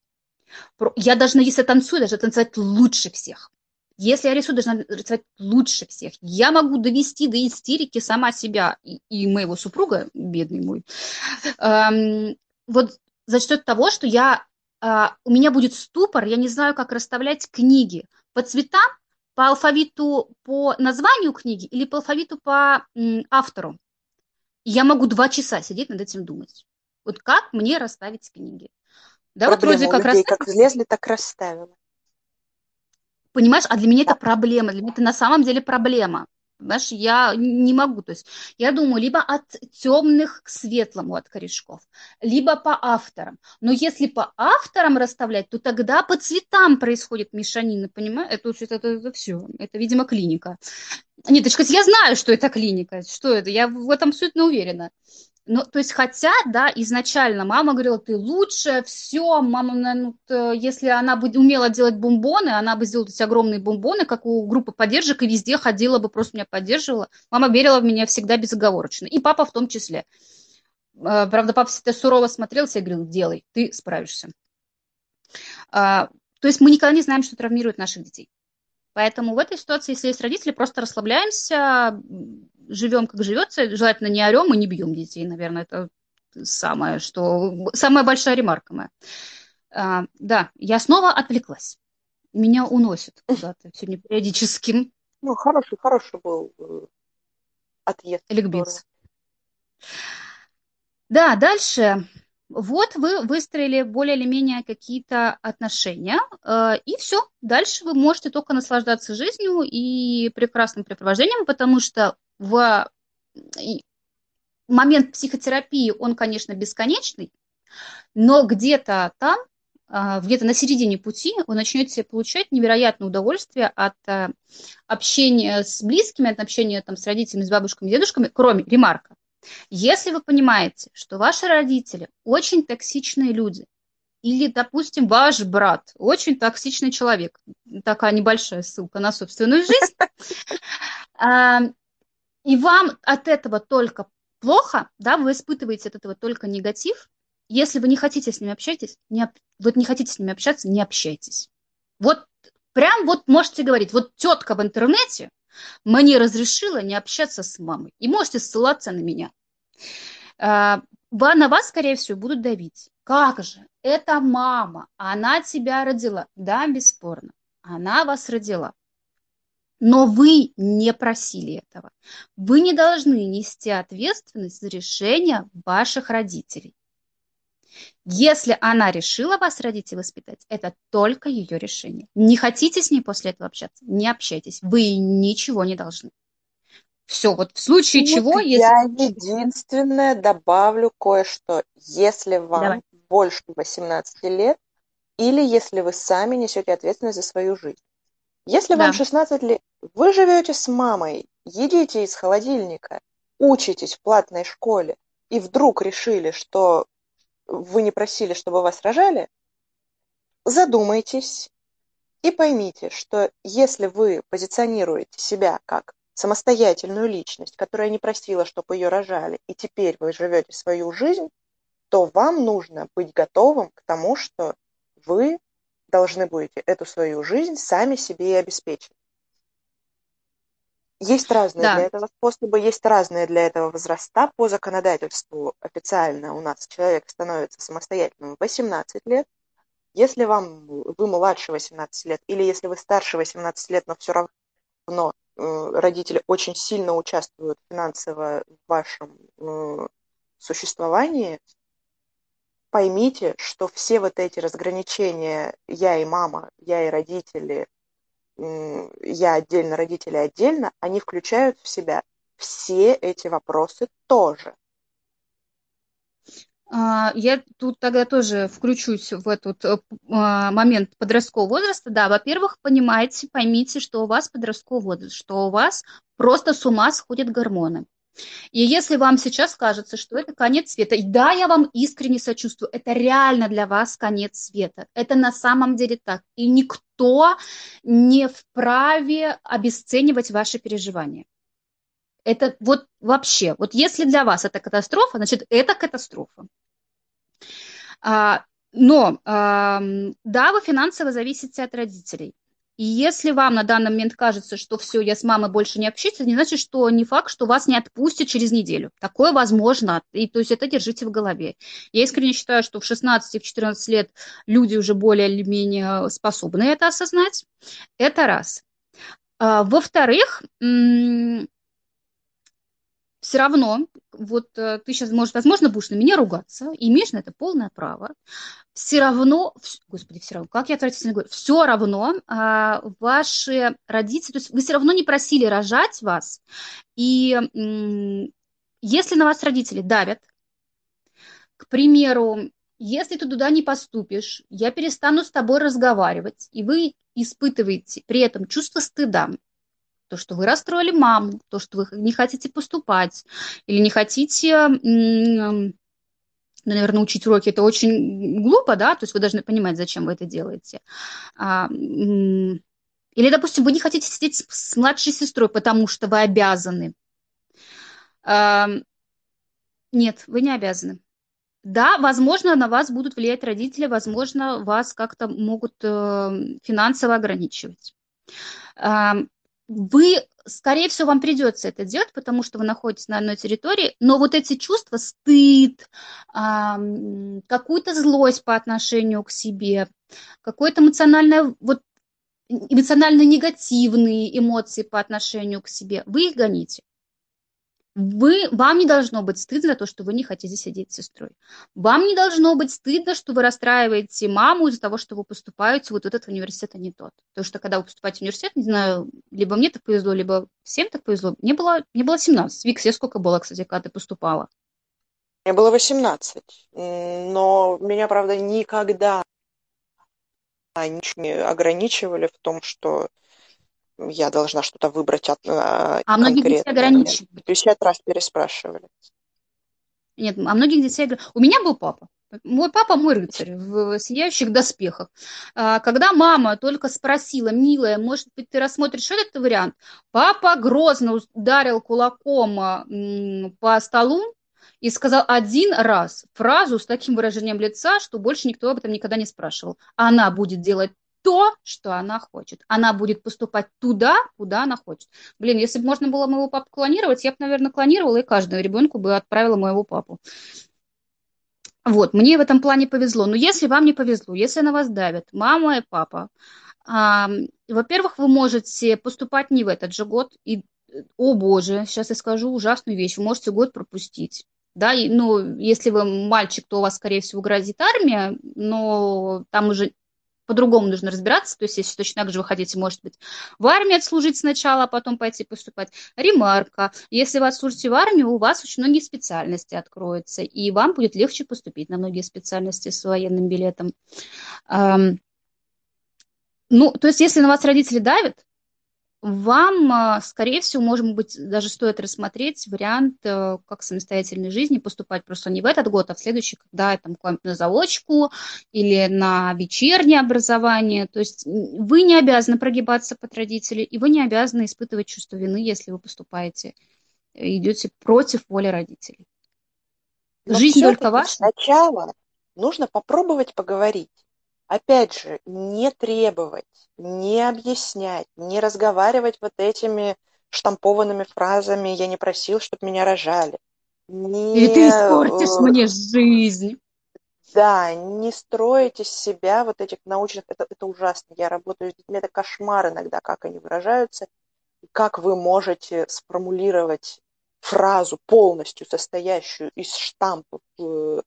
Я должна, если танцую, даже танцевать лучше всех. Если я рисую, должна рисовать лучше всех. Я могу довести до истерики сама себя и, и моего супруга, бедный мой. Эм, вот за счет того, что я, э, у меня будет ступор, я не знаю, как расставлять книги по цветам, по алфавиту по названию книги или по алфавиту по м, автору. я могу два часа сидеть над этим думать. Вот как мне расставить книги? Да, Проблема вот вроде как людей, как влезли, так расставила. Понимаешь, а для меня да. это проблема, для меня это на самом деле проблема. Понимаешь, я не могу. То есть я думаю, либо от темных к светлому от корешков, либо по авторам. Но если по авторам расставлять, то тогда по цветам происходит мешанина, понимаешь? Это, это, это, это все. Это, видимо, клиника. Нет, я знаю, что это клиника. Что это? Я в этом абсолютно уверена. Ну, то есть, хотя, да, изначально мама говорила, ты лучше, все, мама, ну, если она бы умела делать бомбоны, она бы сделала эти огромные бомбоны, как у группы поддержек, и везде ходила бы, просто меня поддерживала. Мама верила в меня всегда безоговорочно, и папа в том числе. правда, папа всегда сурово смотрел и говорил, делай, ты справишься. То есть мы никогда не знаем, что травмирует наших детей. Поэтому в этой ситуации, если есть родители, просто расслабляемся, живем как живется, желательно не орем и не бьем детей, наверное, это самое, что самая большая ремарка моя. А, да, я снова отвлеклась. Меня уносит куда-то сегодня периодически. Ну, хороший, хороший был э, отъезд. Ликбез. Да, дальше. Вот вы выстроили более или менее какие-то отношения, э, и все. Дальше вы можете только наслаждаться жизнью и прекрасным препровождением, потому что в момент психотерапии, он, конечно, бесконечный, но где-то там, а, где-то на середине пути вы начнете получать невероятное удовольствие от э, общения с близкими, от общения там, с родителями, с бабушками, дедушками, кроме ремарка. Если вы понимаете, что ваши родители очень токсичные люди, или, допустим, ваш брат очень токсичный человек, такая небольшая ссылка на собственную жизнь, а, и вам от этого только плохо, да, вы испытываете от этого только негатив, если вы не хотите с ними общаться, не, вот не хотите с ними общаться, не общайтесь. Вот прям вот можете говорить, вот тетка в интернете мне разрешила не общаться с мамой, и можете ссылаться на меня. А, на вас, скорее всего, будут давить. Как же? Это мама, она тебя родила. Да, бесспорно, она вас родила. Но вы не просили этого. Вы не должны нести ответственность за решение ваших родителей. Если она решила вас родить и воспитать, это только ее решение. Не хотите с ней после этого общаться, не общайтесь. Вы ничего не должны. Все, вот в случае вот чего... Я если... единственное добавлю кое-что. Если вам Давай. больше 18 лет, или если вы сами несете ответственность за свою жизнь. Если да. вам 16 лет, вы живете с мамой, едите из холодильника, учитесь в платной школе, и вдруг решили, что вы не просили, чтобы вас рожали, задумайтесь и поймите, что если вы позиционируете себя как самостоятельную личность, которая не просила, чтобы ее рожали, и теперь вы живете свою жизнь, то вам нужно быть готовым к тому, что вы должны будете эту свою жизнь сами себе и обеспечить. Есть разные да. для этого способы, есть разные для этого возраста. По законодательству официально у нас человек становится самостоятельным в 18 лет. Если вам вы младше 18 лет, или если вы старше 18 лет, но все равно э, родители очень сильно участвуют финансово в вашем э, существовании, поймите, что все вот эти разграничения я и мама, я и родители, я отдельно, родители отдельно, они включают в себя все эти вопросы тоже. А, я тут тогда тоже включусь в этот э, а, момент подросткового возраста. Да, во-первых, понимаете, поймите, что у вас подростковый возраст, что у вас просто с ума сходят гормоны. И если вам сейчас кажется, что это конец света, и да, я вам искренне сочувствую, это реально для вас конец света. Это на самом деле так. И никто не вправе обесценивать ваши переживания. Это вот вообще, вот если для вас это катастрофа, значит, это катастрофа. А, но, да, вы финансово зависите от родителей. И если вам на данный момент кажется, что все, я с мамой больше не общаюсь, это не значит, что не факт, что вас не отпустят через неделю. Такое возможно. И то есть это держите в голове. Я искренне считаю, что в 16 в 14 лет люди уже более или менее способны это осознать. Это раз. А, во-вторых, все равно, вот э, ты сейчас, может, возможно, будешь на меня ругаться, имеешь на это полное право, все равно, господи, все равно, как я отвратительно говорю, все равно а, ваши родители, то есть вы все равно не просили рожать вас, и если на вас родители давят, к примеру, если ты туда не поступишь, я перестану с тобой разговаривать, и вы испытываете при этом чувство стыда, то, что вы расстроили маму, то, что вы не хотите поступать или не хотите, наверное, учить уроки, это очень глупо, да, то есть вы должны понимать, зачем вы это делаете. А, или, допустим, вы не хотите сидеть с младшей сестрой, потому что вы обязаны. Нет, вы не обязаны. Да, возможно, на вас будут влиять родители, возможно, вас как-то могут э, финансово ограничивать. Вы, скорее всего, вам придется это делать, потому что вы находитесь на одной территории, но вот эти чувства, стыд, какую-то злость по отношению к себе, какое-то эмоциональное, вот эмоционально негативные эмоции по отношению к себе, вы их гоните. Вы, вам не должно быть стыдно за то, что вы не хотите сидеть с сестрой. Вам не должно быть стыдно, что вы расстраиваете маму из-за того, что вы поступаете вот этот университет, а не тот. Потому что когда вы поступаете в университет, не знаю, либо мне так повезло, либо всем так повезло. Мне было, мне было 17. Вик, тебе сколько было, кстати, когда ты поступала? Мне было 18. Но меня, правда, никогда не ограничивали в том, что я должна что-то выбрать от, а, а многих детей ограничивают. 50 раз переспрашивали. Нет, а многих детей... У меня был папа. Мой папа мой рыцарь в сияющих доспехах. А, когда мама только спросила, милая, может быть, ты рассмотришь этот вариант, папа грозно ударил кулаком а, по столу и сказал один раз фразу с таким выражением лица, что больше никто об этом никогда не спрашивал. Она будет делать то, что она хочет. Она будет поступать туда, куда она хочет. Блин, если бы можно было моего папу клонировать, я бы, наверное, клонировала и каждому ребенку бы отправила моего папу. Вот, мне в этом плане повезло. Но если вам не повезло, если на вас давят мама и папа, а, во-первых, вы можете поступать не в этот же год. И, о боже, сейчас я скажу ужасную вещь, вы можете год пропустить. Да, и, ну, если вы мальчик, то у вас, скорее всего, грозит армия, но там уже по-другому нужно разбираться, то есть если точно так же вы хотите, может быть, в армии отслужить сначала, а потом пойти поступать. Ремарка, если вы отслужите в армии, у вас очень многие специальности откроются, и вам будет легче поступить на многие специальности с военным билетом. Ну, то есть если на вас родители давят, вам, а, скорее всего, может быть, даже стоит рассмотреть вариант э, как самостоятельной жизни, поступать просто не в этот год, а в следующий, когда там на заочку или на вечернее образование. То есть вы не обязаны прогибаться под родителей, и вы не обязаны испытывать чувство вины, если вы поступаете, э, идете против воли родителей. Но Жизнь только ваша. Сначала нужно попробовать поговорить опять же, не требовать, не объяснять, не разговаривать вот этими штампованными фразами «я не просил, чтобы меня рожали». Не, Или ты испортишь э, мне жизнь. Да, не строить из себя вот этих научных... Это, это ужасно. Я работаю с детьми, это кошмар иногда, как они выражаются. Как вы можете сформулировать фразу полностью состоящую из штампов, э,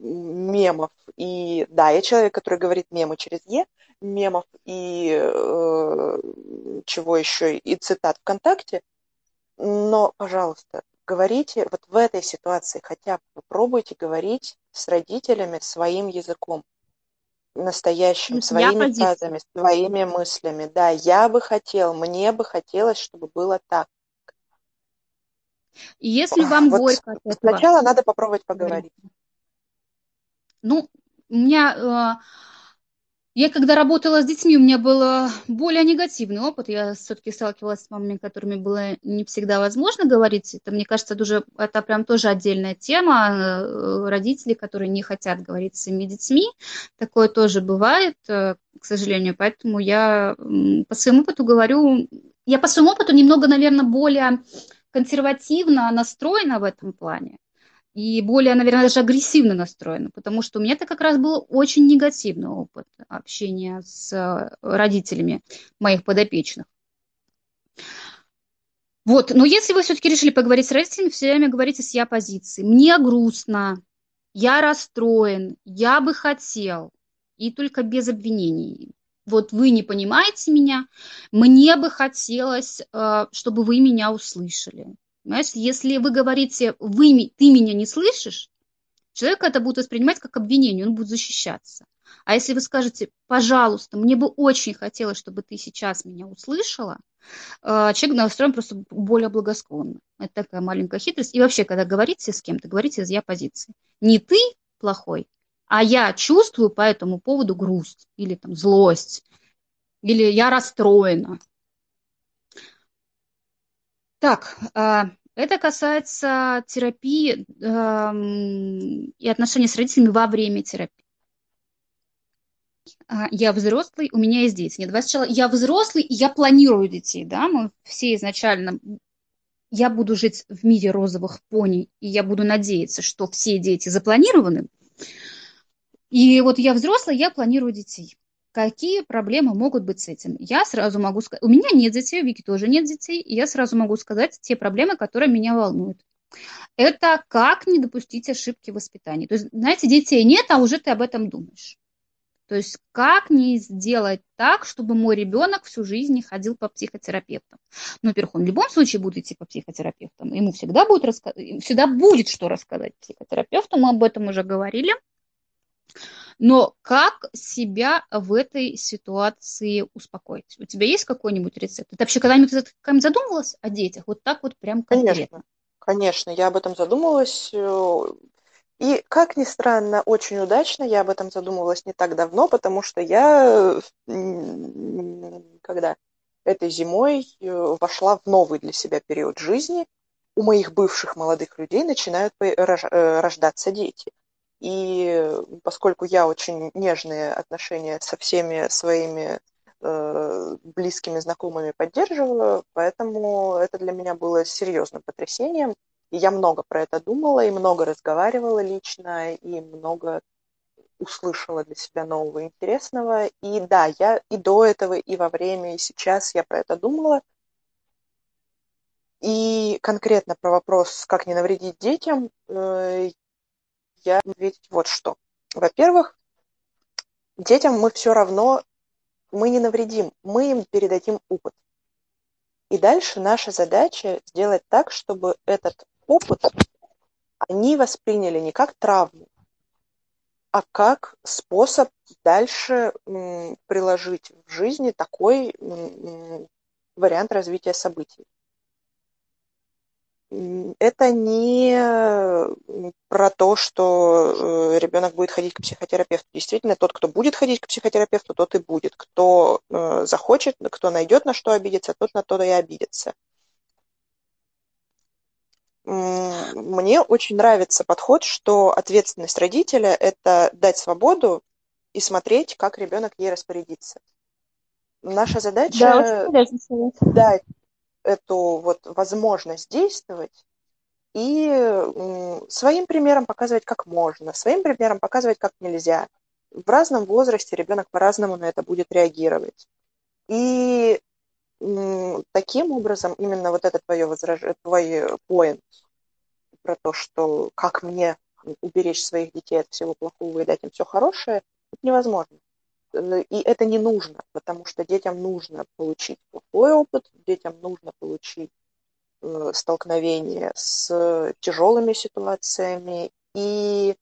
мемов и да, я человек, который говорит мемы через Е, мемов и э, чего еще и цитат ВКонтакте, но, пожалуйста, говорите вот в этой ситуации хотя бы попробуйте говорить с родителями своим языком настоящим, своими фразами, своими мыслями. Да, я бы хотел, мне бы хотелось, чтобы было так. Если вам вот горько от этого... Сначала надо попробовать поговорить. Ну, у меня... Э, я когда работала с детьми, у меня был более негативный опыт. Я все-таки сталкивалась с мамами, которыми было не всегда возможно говорить. Это, мне кажется, тоже, это прям тоже отдельная тема. Э, родители, которые не хотят говорить с своими детьми. Такое тоже бывает, э, к сожалению. Поэтому я по своему опыту говорю... Я по своему опыту немного, наверное, более консервативно настроена в этом плане и более, наверное, даже агрессивно настроена, потому что у меня это как раз был очень негативный опыт общения с э, родителями моих подопечных. Вот, но если вы все-таки решили поговорить с родителями, все время говорите с я позиции. Мне грустно, я расстроен, я бы хотел, и только без обвинений. Вот вы не понимаете меня, мне бы хотелось, э, чтобы вы меня услышали. Понимаешь, если вы говорите, вы, ты меня не слышишь, человек это будет воспринимать как обвинение, он будет защищаться. А если вы скажете, пожалуйста, мне бы очень хотелось, чтобы ты сейчас меня услышала, э, человек настроен просто более благосклонно. Это такая маленькая хитрость. И вообще, когда говорите с кем-то, говорите из я позиции. Не ты плохой, а я чувствую по этому поводу грусть или там злость, или я расстроена. Так, а, Это касается терапии э, и отношений с родителями во время терапии. А, я взрослый, у меня есть дети. Нет, давай сначала я взрослый, я планирую детей, да, мы все изначально я буду жить в мире розовых пони, и я буду надеяться, что все дети запланированы. И вот я взрослый, я планирую детей. Какие проблемы могут быть с этим? Я сразу могу сказать, у меня нет детей, у Вики тоже нет детей, и я сразу могу сказать те проблемы, которые меня волнуют. Это как не допустить ошибки в воспитании. То есть, знаете, детей нет, а уже ты об этом думаешь. То есть как не сделать так, чтобы мой ребенок всю жизнь не ходил по психотерапевтам? Ну, во-первых, он в любом случае будет идти по психотерапевтам. Ему всегда будет, раска... всегда будет что рассказать психотерапевту, мы об этом уже говорили. Но как себя в этой ситуации успокоить? У тебя есть какой-нибудь рецепт? Ты вообще когда-нибудь, когда задумывалась о детях? Вот так вот прям конкретно? Конечно, конечно, я об этом задумывалась. Э, и, как ни странно, очень удачно, я об этом задумывалась не так давно, потому что я, когда этой зимой э, вошла в новый для себя период жизни, у моих бывших молодых людей начинают э, рождаться дети. И поскольку я очень нежные отношения со всеми своими э, близкими знакомыми поддерживаю, поэтому это для меня было серьезным потрясением. И я много про это думала, и много разговаривала лично, и много услышала для себя нового интересного. И да, я и до этого, и во время, и сейчас я про это думала. И конкретно про вопрос, как не навредить детям, э, я ответить вот что. Во-первых, детям мы все равно, мы не навредим, мы им передадим опыт. И дальше наша задача сделать так, чтобы этот опыт они восприняли не как травму, а как способ дальше приложить в жизни такой вариант развития событий. Это не про то, что э, ребенок будет ходить к психотерапевту. Действительно, тот, кто будет ходить к психотерапевту, тот и будет. Кто э, захочет, кто найдет на что обидеться, тот на то и обидится. Мне очень нравится подход, что ответственность родителя – это дать свободу и смотреть, как ребенок ей распорядится. Наша задача да, дать эту вот возможность действовать и своим примером показывать, как можно, своим примером показывать, как нельзя. В разном возрасте ребенок по-разному на это будет реагировать. И таким образом именно вот это твое возраж... твой поинт про то, что как мне уберечь своих детей от всего плохого и дать им все хорошее, это невозможно. Э, и это не нужно, потому что детям нужно получить плохой опыт, детям нужно получить э, столкновение с тяжелыми ситуациями, и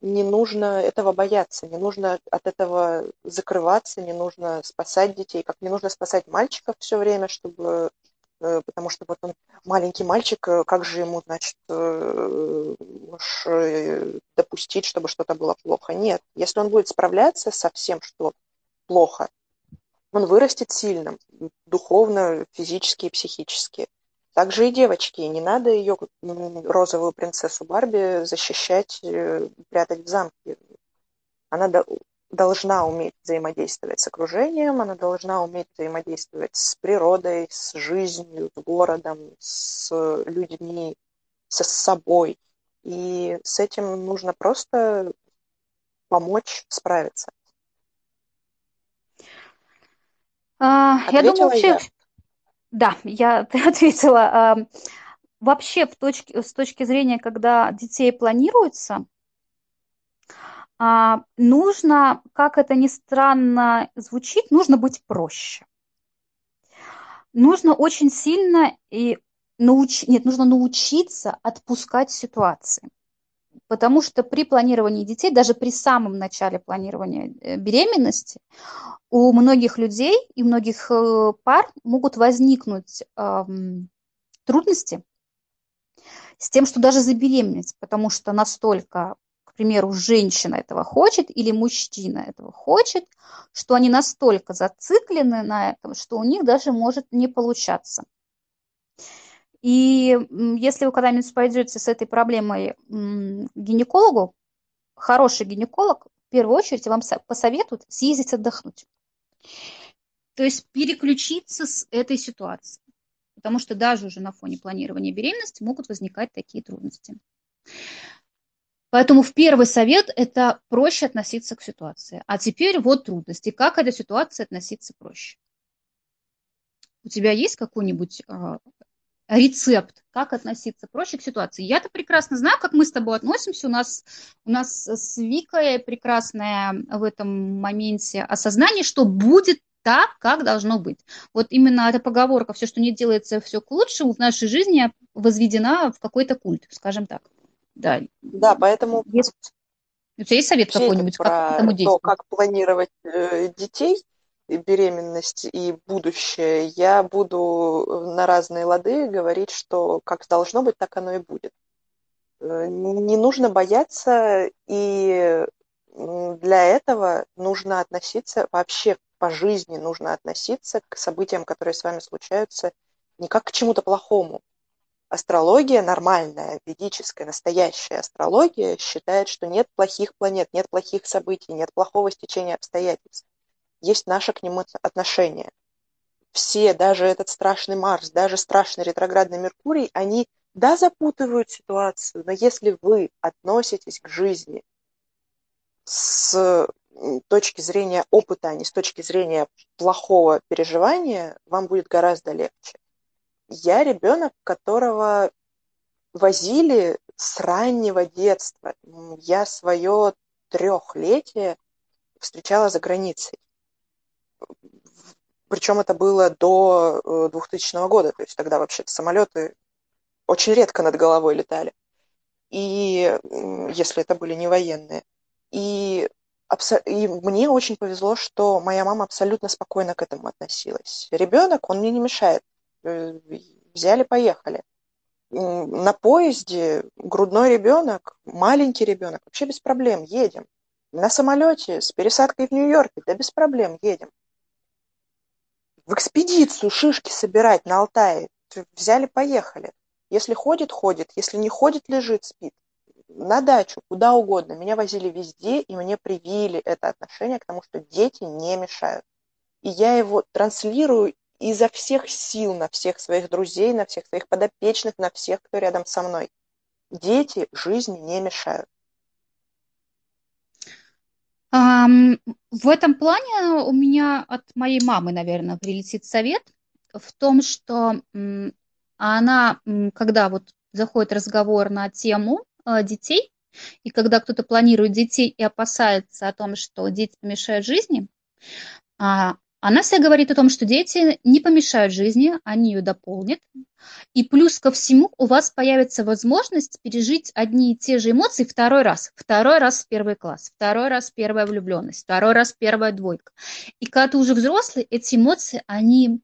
не нужно этого бояться, не нужно от этого закрываться, не нужно спасать детей, как не нужно спасать мальчиков все время, чтобы потому что вот он маленький мальчик, э, как же ему, значит, э, уж допустить, чтобы что-то было плохо? Нет, если он будет справляться со всем, что плохо, он вырастет сильным, духовно, физически и психически. Также и девочки. Не надо ее, розовую принцессу Барби, защищать, э, прятать в замке. Она должна уметь взаимодействовать с окружением, она должна уметь взаимодействовать с природой, с жизнью, с городом, с людьми, со собой. И с этим нужно просто помочь справиться. А, я думаю, вообще, я. Да, я ты ответила. Вообще, в точке, с точки зрения, когда детей планируется, а, нужно, как это ни странно звучит, нужно быть проще. Нужно очень сильно и науч... Нет, нужно научиться отпускать ситуации. Потому что при планировании детей, даже при самом начале планирования э, беременности, у многих людей и многих э, пар могут возникнуть эм, трудности с тем, что даже забеременеть, потому что настолько, примеру, женщина этого хочет или мужчина этого хочет, что они настолько зациклены на этом, что у них даже может не получаться. И если вы когда-нибудь пойдете с этой проблемой к гинекологу, хороший гинеколог в первую очередь вам посоветует съездить отдохнуть. То есть переключиться с этой ситуации. Потому что даже уже на фоне планирования беременности могут возникать такие трудности. Поэтому в первый совет – это проще относиться к ситуации. А теперь вот трудности. Как к этой ситуации относиться проще? У тебя есть какой-нибудь а, рецепт, как относиться проще к ситуации. Я-то прекрасно знаю, как мы с тобой относимся. У нас, у нас с Викой прекрасное в этом моменте осознание, что будет так, как должно быть. Вот именно эта поговорка «все, что не делается, все к лучшему» в нашей жизни возведена в какой-то культ, скажем так. Да, да поэтому... Есть... У тебя есть совет какой-нибудь, как к этому действовать? То, как планировать э, детей – беременность и будущее, я буду на разные лады говорить, что как должно быть, так оно и будет. Э, не нужно бояться, и для этого нужно относиться вообще по жизни, нужно относиться к событиям, которые с вами случаются, не как к чему-то плохому. Астрология нормальная, ведическая, настоящая астрология считает, что нет плохих планет, нет плохих событий, нет плохого стечения обстоятельств есть наше к нему отношение. Все, даже этот страшный Марс, даже страшный ретроградный Меркурий, они, да, запутывают ситуацию, но если вы относитесь к жизни с точки зрения опыта, а не с точки зрения плохого переживания, вам будет гораздо легче. Я ребенок, которого возили с раннего детства. Я свое трехлетие встречала за границей причем это было до 2000 э, года, то есть тогда вообще самолеты очень редко над головой летали, и если это были не военные. И, и мне очень повезло, что моя мама абсолютно спокойно к этому относилась. Ребенок, он мне не мешает. Э, взяли, поехали. На поезде грудной ребенок, маленький ребенок, вообще без проблем, едем. На самолете с пересадкой в Нью-Йорке, да без проблем, едем в экспедицию шишки собирать на Алтае. Взяли, поехали. Если ходит, ходит. Если не ходит, лежит, спит. На дачу, куда угодно. Меня возили везде, и мне привили это отношение к тому, что дети не мешают. И я его транслирую изо всех сил на всех своих друзей, на всех своих подопечных, на всех, кто рядом со мной. Дети жизни не мешают. В этом плане у меня от моей мамы, наверное, прилетит совет в том, что она, когда вот заходит разговор на тему э, детей, и когда кто-то планирует детей и опасается о том, что дети помешают жизни, а, она вся говорит о том, что дети не помешают жизни, они ее дополнят. И плюс ко всему у вас появится возможность пережить одни и те же эмоции второй раз. Второй раз в первый класс, второй раз первая влюбленность, второй раз первая двойка. И когда ты уже взрослый, эти эмоции, они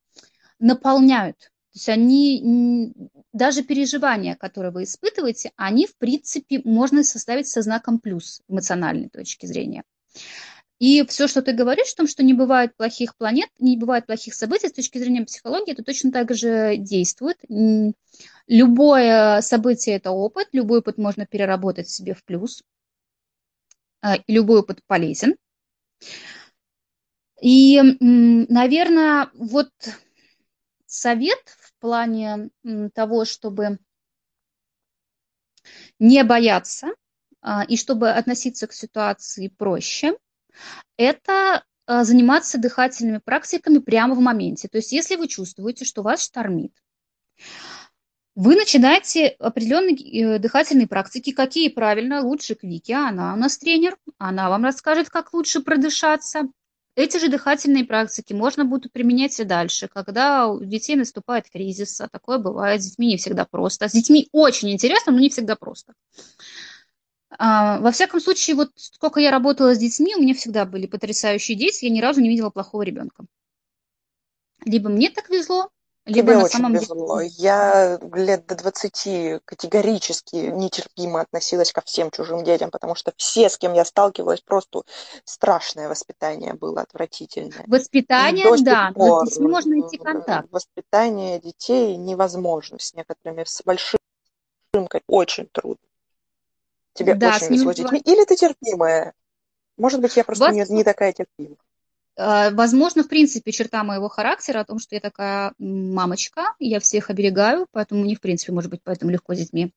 наполняют. То есть они, даже переживания, которые вы испытываете, они, в принципе, можно составить со знаком плюс эмоциональной точки зрения. И все, что ты говоришь, о том, что не бывает плохих планет, не бывает плохих событий с точки зрения психологии, это точно так же действует. Любое событие – это опыт, любой опыт можно переработать себе в плюс, а, любой опыт полезен. И, наверное, вот совет в плане того, чтобы не бояться а, и чтобы относиться к ситуации проще – это а, заниматься дыхательными практиками прямо в моменте. То есть если вы чувствуете, что вас штормит, вы начинаете определенные э, дыхательные практики. Какие правильно? Лучше к Вике. Она у нас тренер. Она вам расскажет, как лучше продышаться. Эти же дыхательные практики можно будет применять и дальше, когда у детей наступает кризис. А такое бывает. С детьми не всегда просто. С детьми очень интересно, но не всегда просто. А, во всяком случае, вот сколько я работала с детьми, у меня всегда были потрясающие дети, я ни разу не видела плохого ребенка. Либо мне так везло, Либо Тебе на очень самом везло. Деле... Я лет до 20 категорически нетерпимо относилась ко всем чужим детям, потому что все, с кем я сталкивалась, просто страшное воспитание было, отвратительное. Воспитание, да, пор, но здесь можно найти контакт. Воспитание детей невозможно с некоторыми, с большим, очень трудно. Тебе да, очень везло с детьми. Или ты терпимая. Может быть, я просто не, не такая терпимая. А, возможно, в принципе, черта моего характера о том, что я такая мамочка, я всех оберегаю, поэтому мне, в принципе, может быть, поэтому легко с детьми.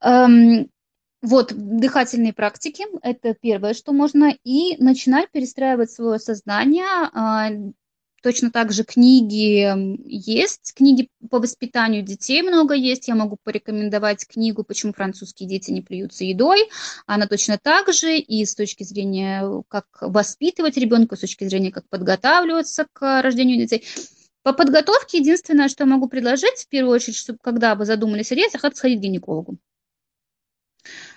Эм, вот, дыхательные практики – это первое, что можно, и начинать перестраивать свое сознание а, Точно так же книги есть, книги по воспитанию детей много есть. Я могу порекомендовать книгу «Почему французские дети не плюются едой». Она точно так же и с точки зрения, как воспитывать ребенка, с точки зрения, как подготавливаться к рождению детей. По подготовке единственное, что я могу предложить, в первую очередь, чтобы когда вы задумались о детях, это сходить к гинекологу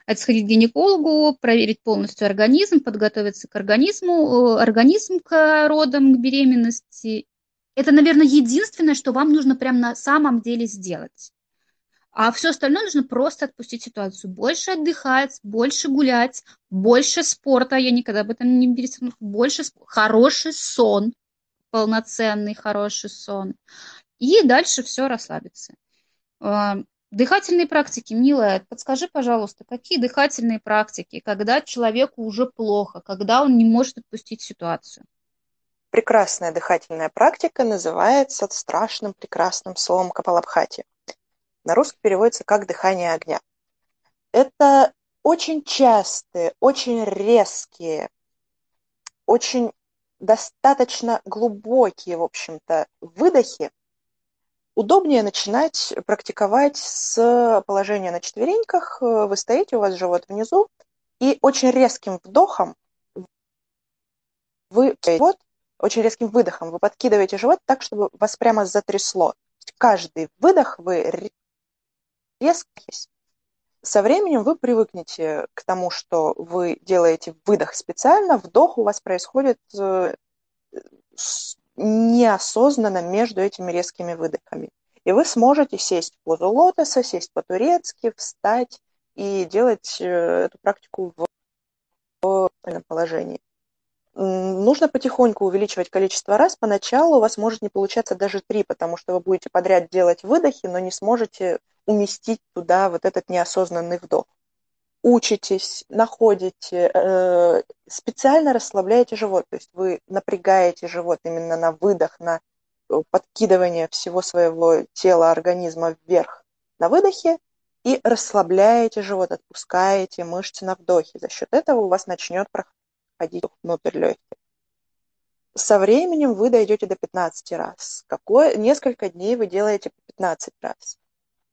это сходить к гинекологу, проверить полностью организм, подготовиться к организму, э, организм к родам, к беременности. Это, наверное, единственное, что вам нужно прямо на самом деле сделать. А все остальное нужно просто отпустить ситуацию. Больше отдыхать, больше гулять, больше спорта. Я никогда об этом не перестану. Больше хороший сон, полноценный хороший сон. И дальше все расслабиться. Дыхательные практики, милая, подскажи, пожалуйста, какие дыхательные практики, когда человеку уже плохо, когда он не может отпустить ситуацию? Прекрасная дыхательная практика называется страшным прекрасным словом капалабхати. На русский переводится как дыхание огня. Это очень частые, очень резкие, очень достаточно глубокие, в общем-то, выдохи, Удобнее начинать практиковать с положения на четвереньках. Вы стоите, у вас живот внизу, и очень резким вдохом вы вот очень резким выдохом вы подкидываете живот так, чтобы вас прямо затрясло. Каждый выдох вы резко со временем вы привыкнете к тому, что вы делаете выдох специально, вдох у вас происходит э, неосознанно между этими резкими выдохами. И вы сможете сесть в позу лотоса, сесть по-турецки, встать и делать э, эту практику в, в положении. Нужно потихоньку увеличивать количество раз. Поначалу у вас может не получаться даже три, потому что вы будете подряд делать выдохи, но не сможете уместить туда вот этот неосознанный вдох учитесь, находите, э, специально расслабляете живот, то есть вы напрягаете живот именно на выдох, на э, подкидывание всего своего тела, организма вверх на выдохе и расслабляете живот, отпускаете мышцы на вдохе. За счет этого у вас начнет проходить внутрь легких. Со временем вы дойдете до 15 раз. Какое, несколько дней вы делаете по 15 раз.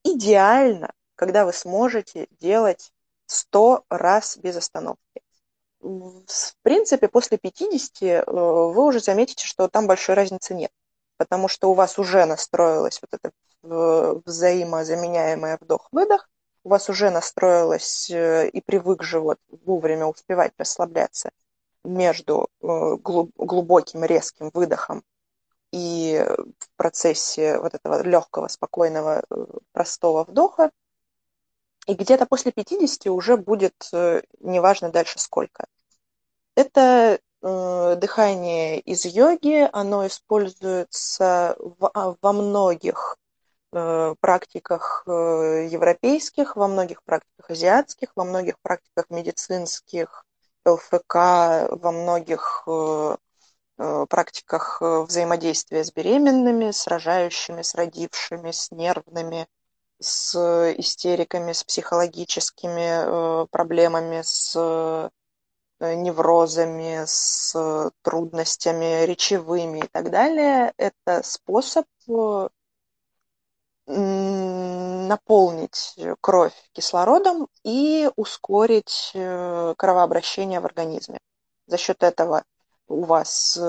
Идеально, когда вы сможете делать 100 раз без остановки. В принципе, после 50 э, вы уже заметите, что там большой разницы нет, потому что у вас уже настроилась вот эта взаимозаменяемая вдох-выдох, у вас уже настроилась э, и привык живот вовремя успевать расслабляться между э, глубоким резким выдохом и в процессе вот этого легкого, спокойного, простого вдоха, и где-то после 50 уже будет э, неважно дальше сколько. Это э, дыхание из йоги, оно используется а, во многих э, практиках европейских, во многих практиках азиатских, во многих практиках медицинских, ЛФК, во многих практиках взаимодействия с беременными, с рожающими, с родившими, с нервными, с истериками, с психологическими э, проблемами, с э, неврозами, с трудностями речевыми и так далее. Это способ э, наполнить кровь кислородом и ускорить кровообращение в организме. За счет этого у вас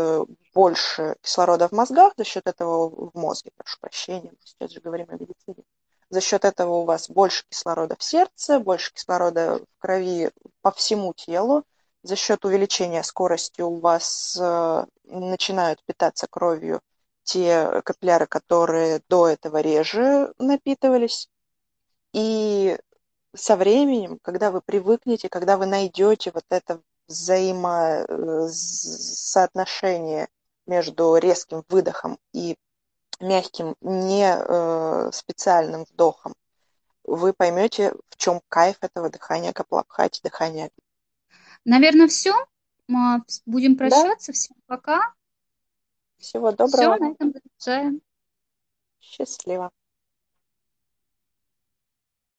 больше кислорода в мозгах, за счет этого в мозге, прошу прощения, мы сейчас же говорим о медицине, за счет этого у вас больше кислорода в сердце, больше кислорода в крови по всему телу. За счет увеличения скорости у вас э, начинают питаться кровью те капилляры, которые до этого реже напитывались. И со временем, когда вы привыкнете, когда вы найдете вот это взаимосоотношение между резким выдохом и мягким, не э, специальным вдохом, вы поймете, в чем кайф этого дыхания Капалабхати, дыхания. Наверное, все. Мы будем прощаться. Да. Всем пока. Всего доброго. Все, на этом завершаем. Счастливо.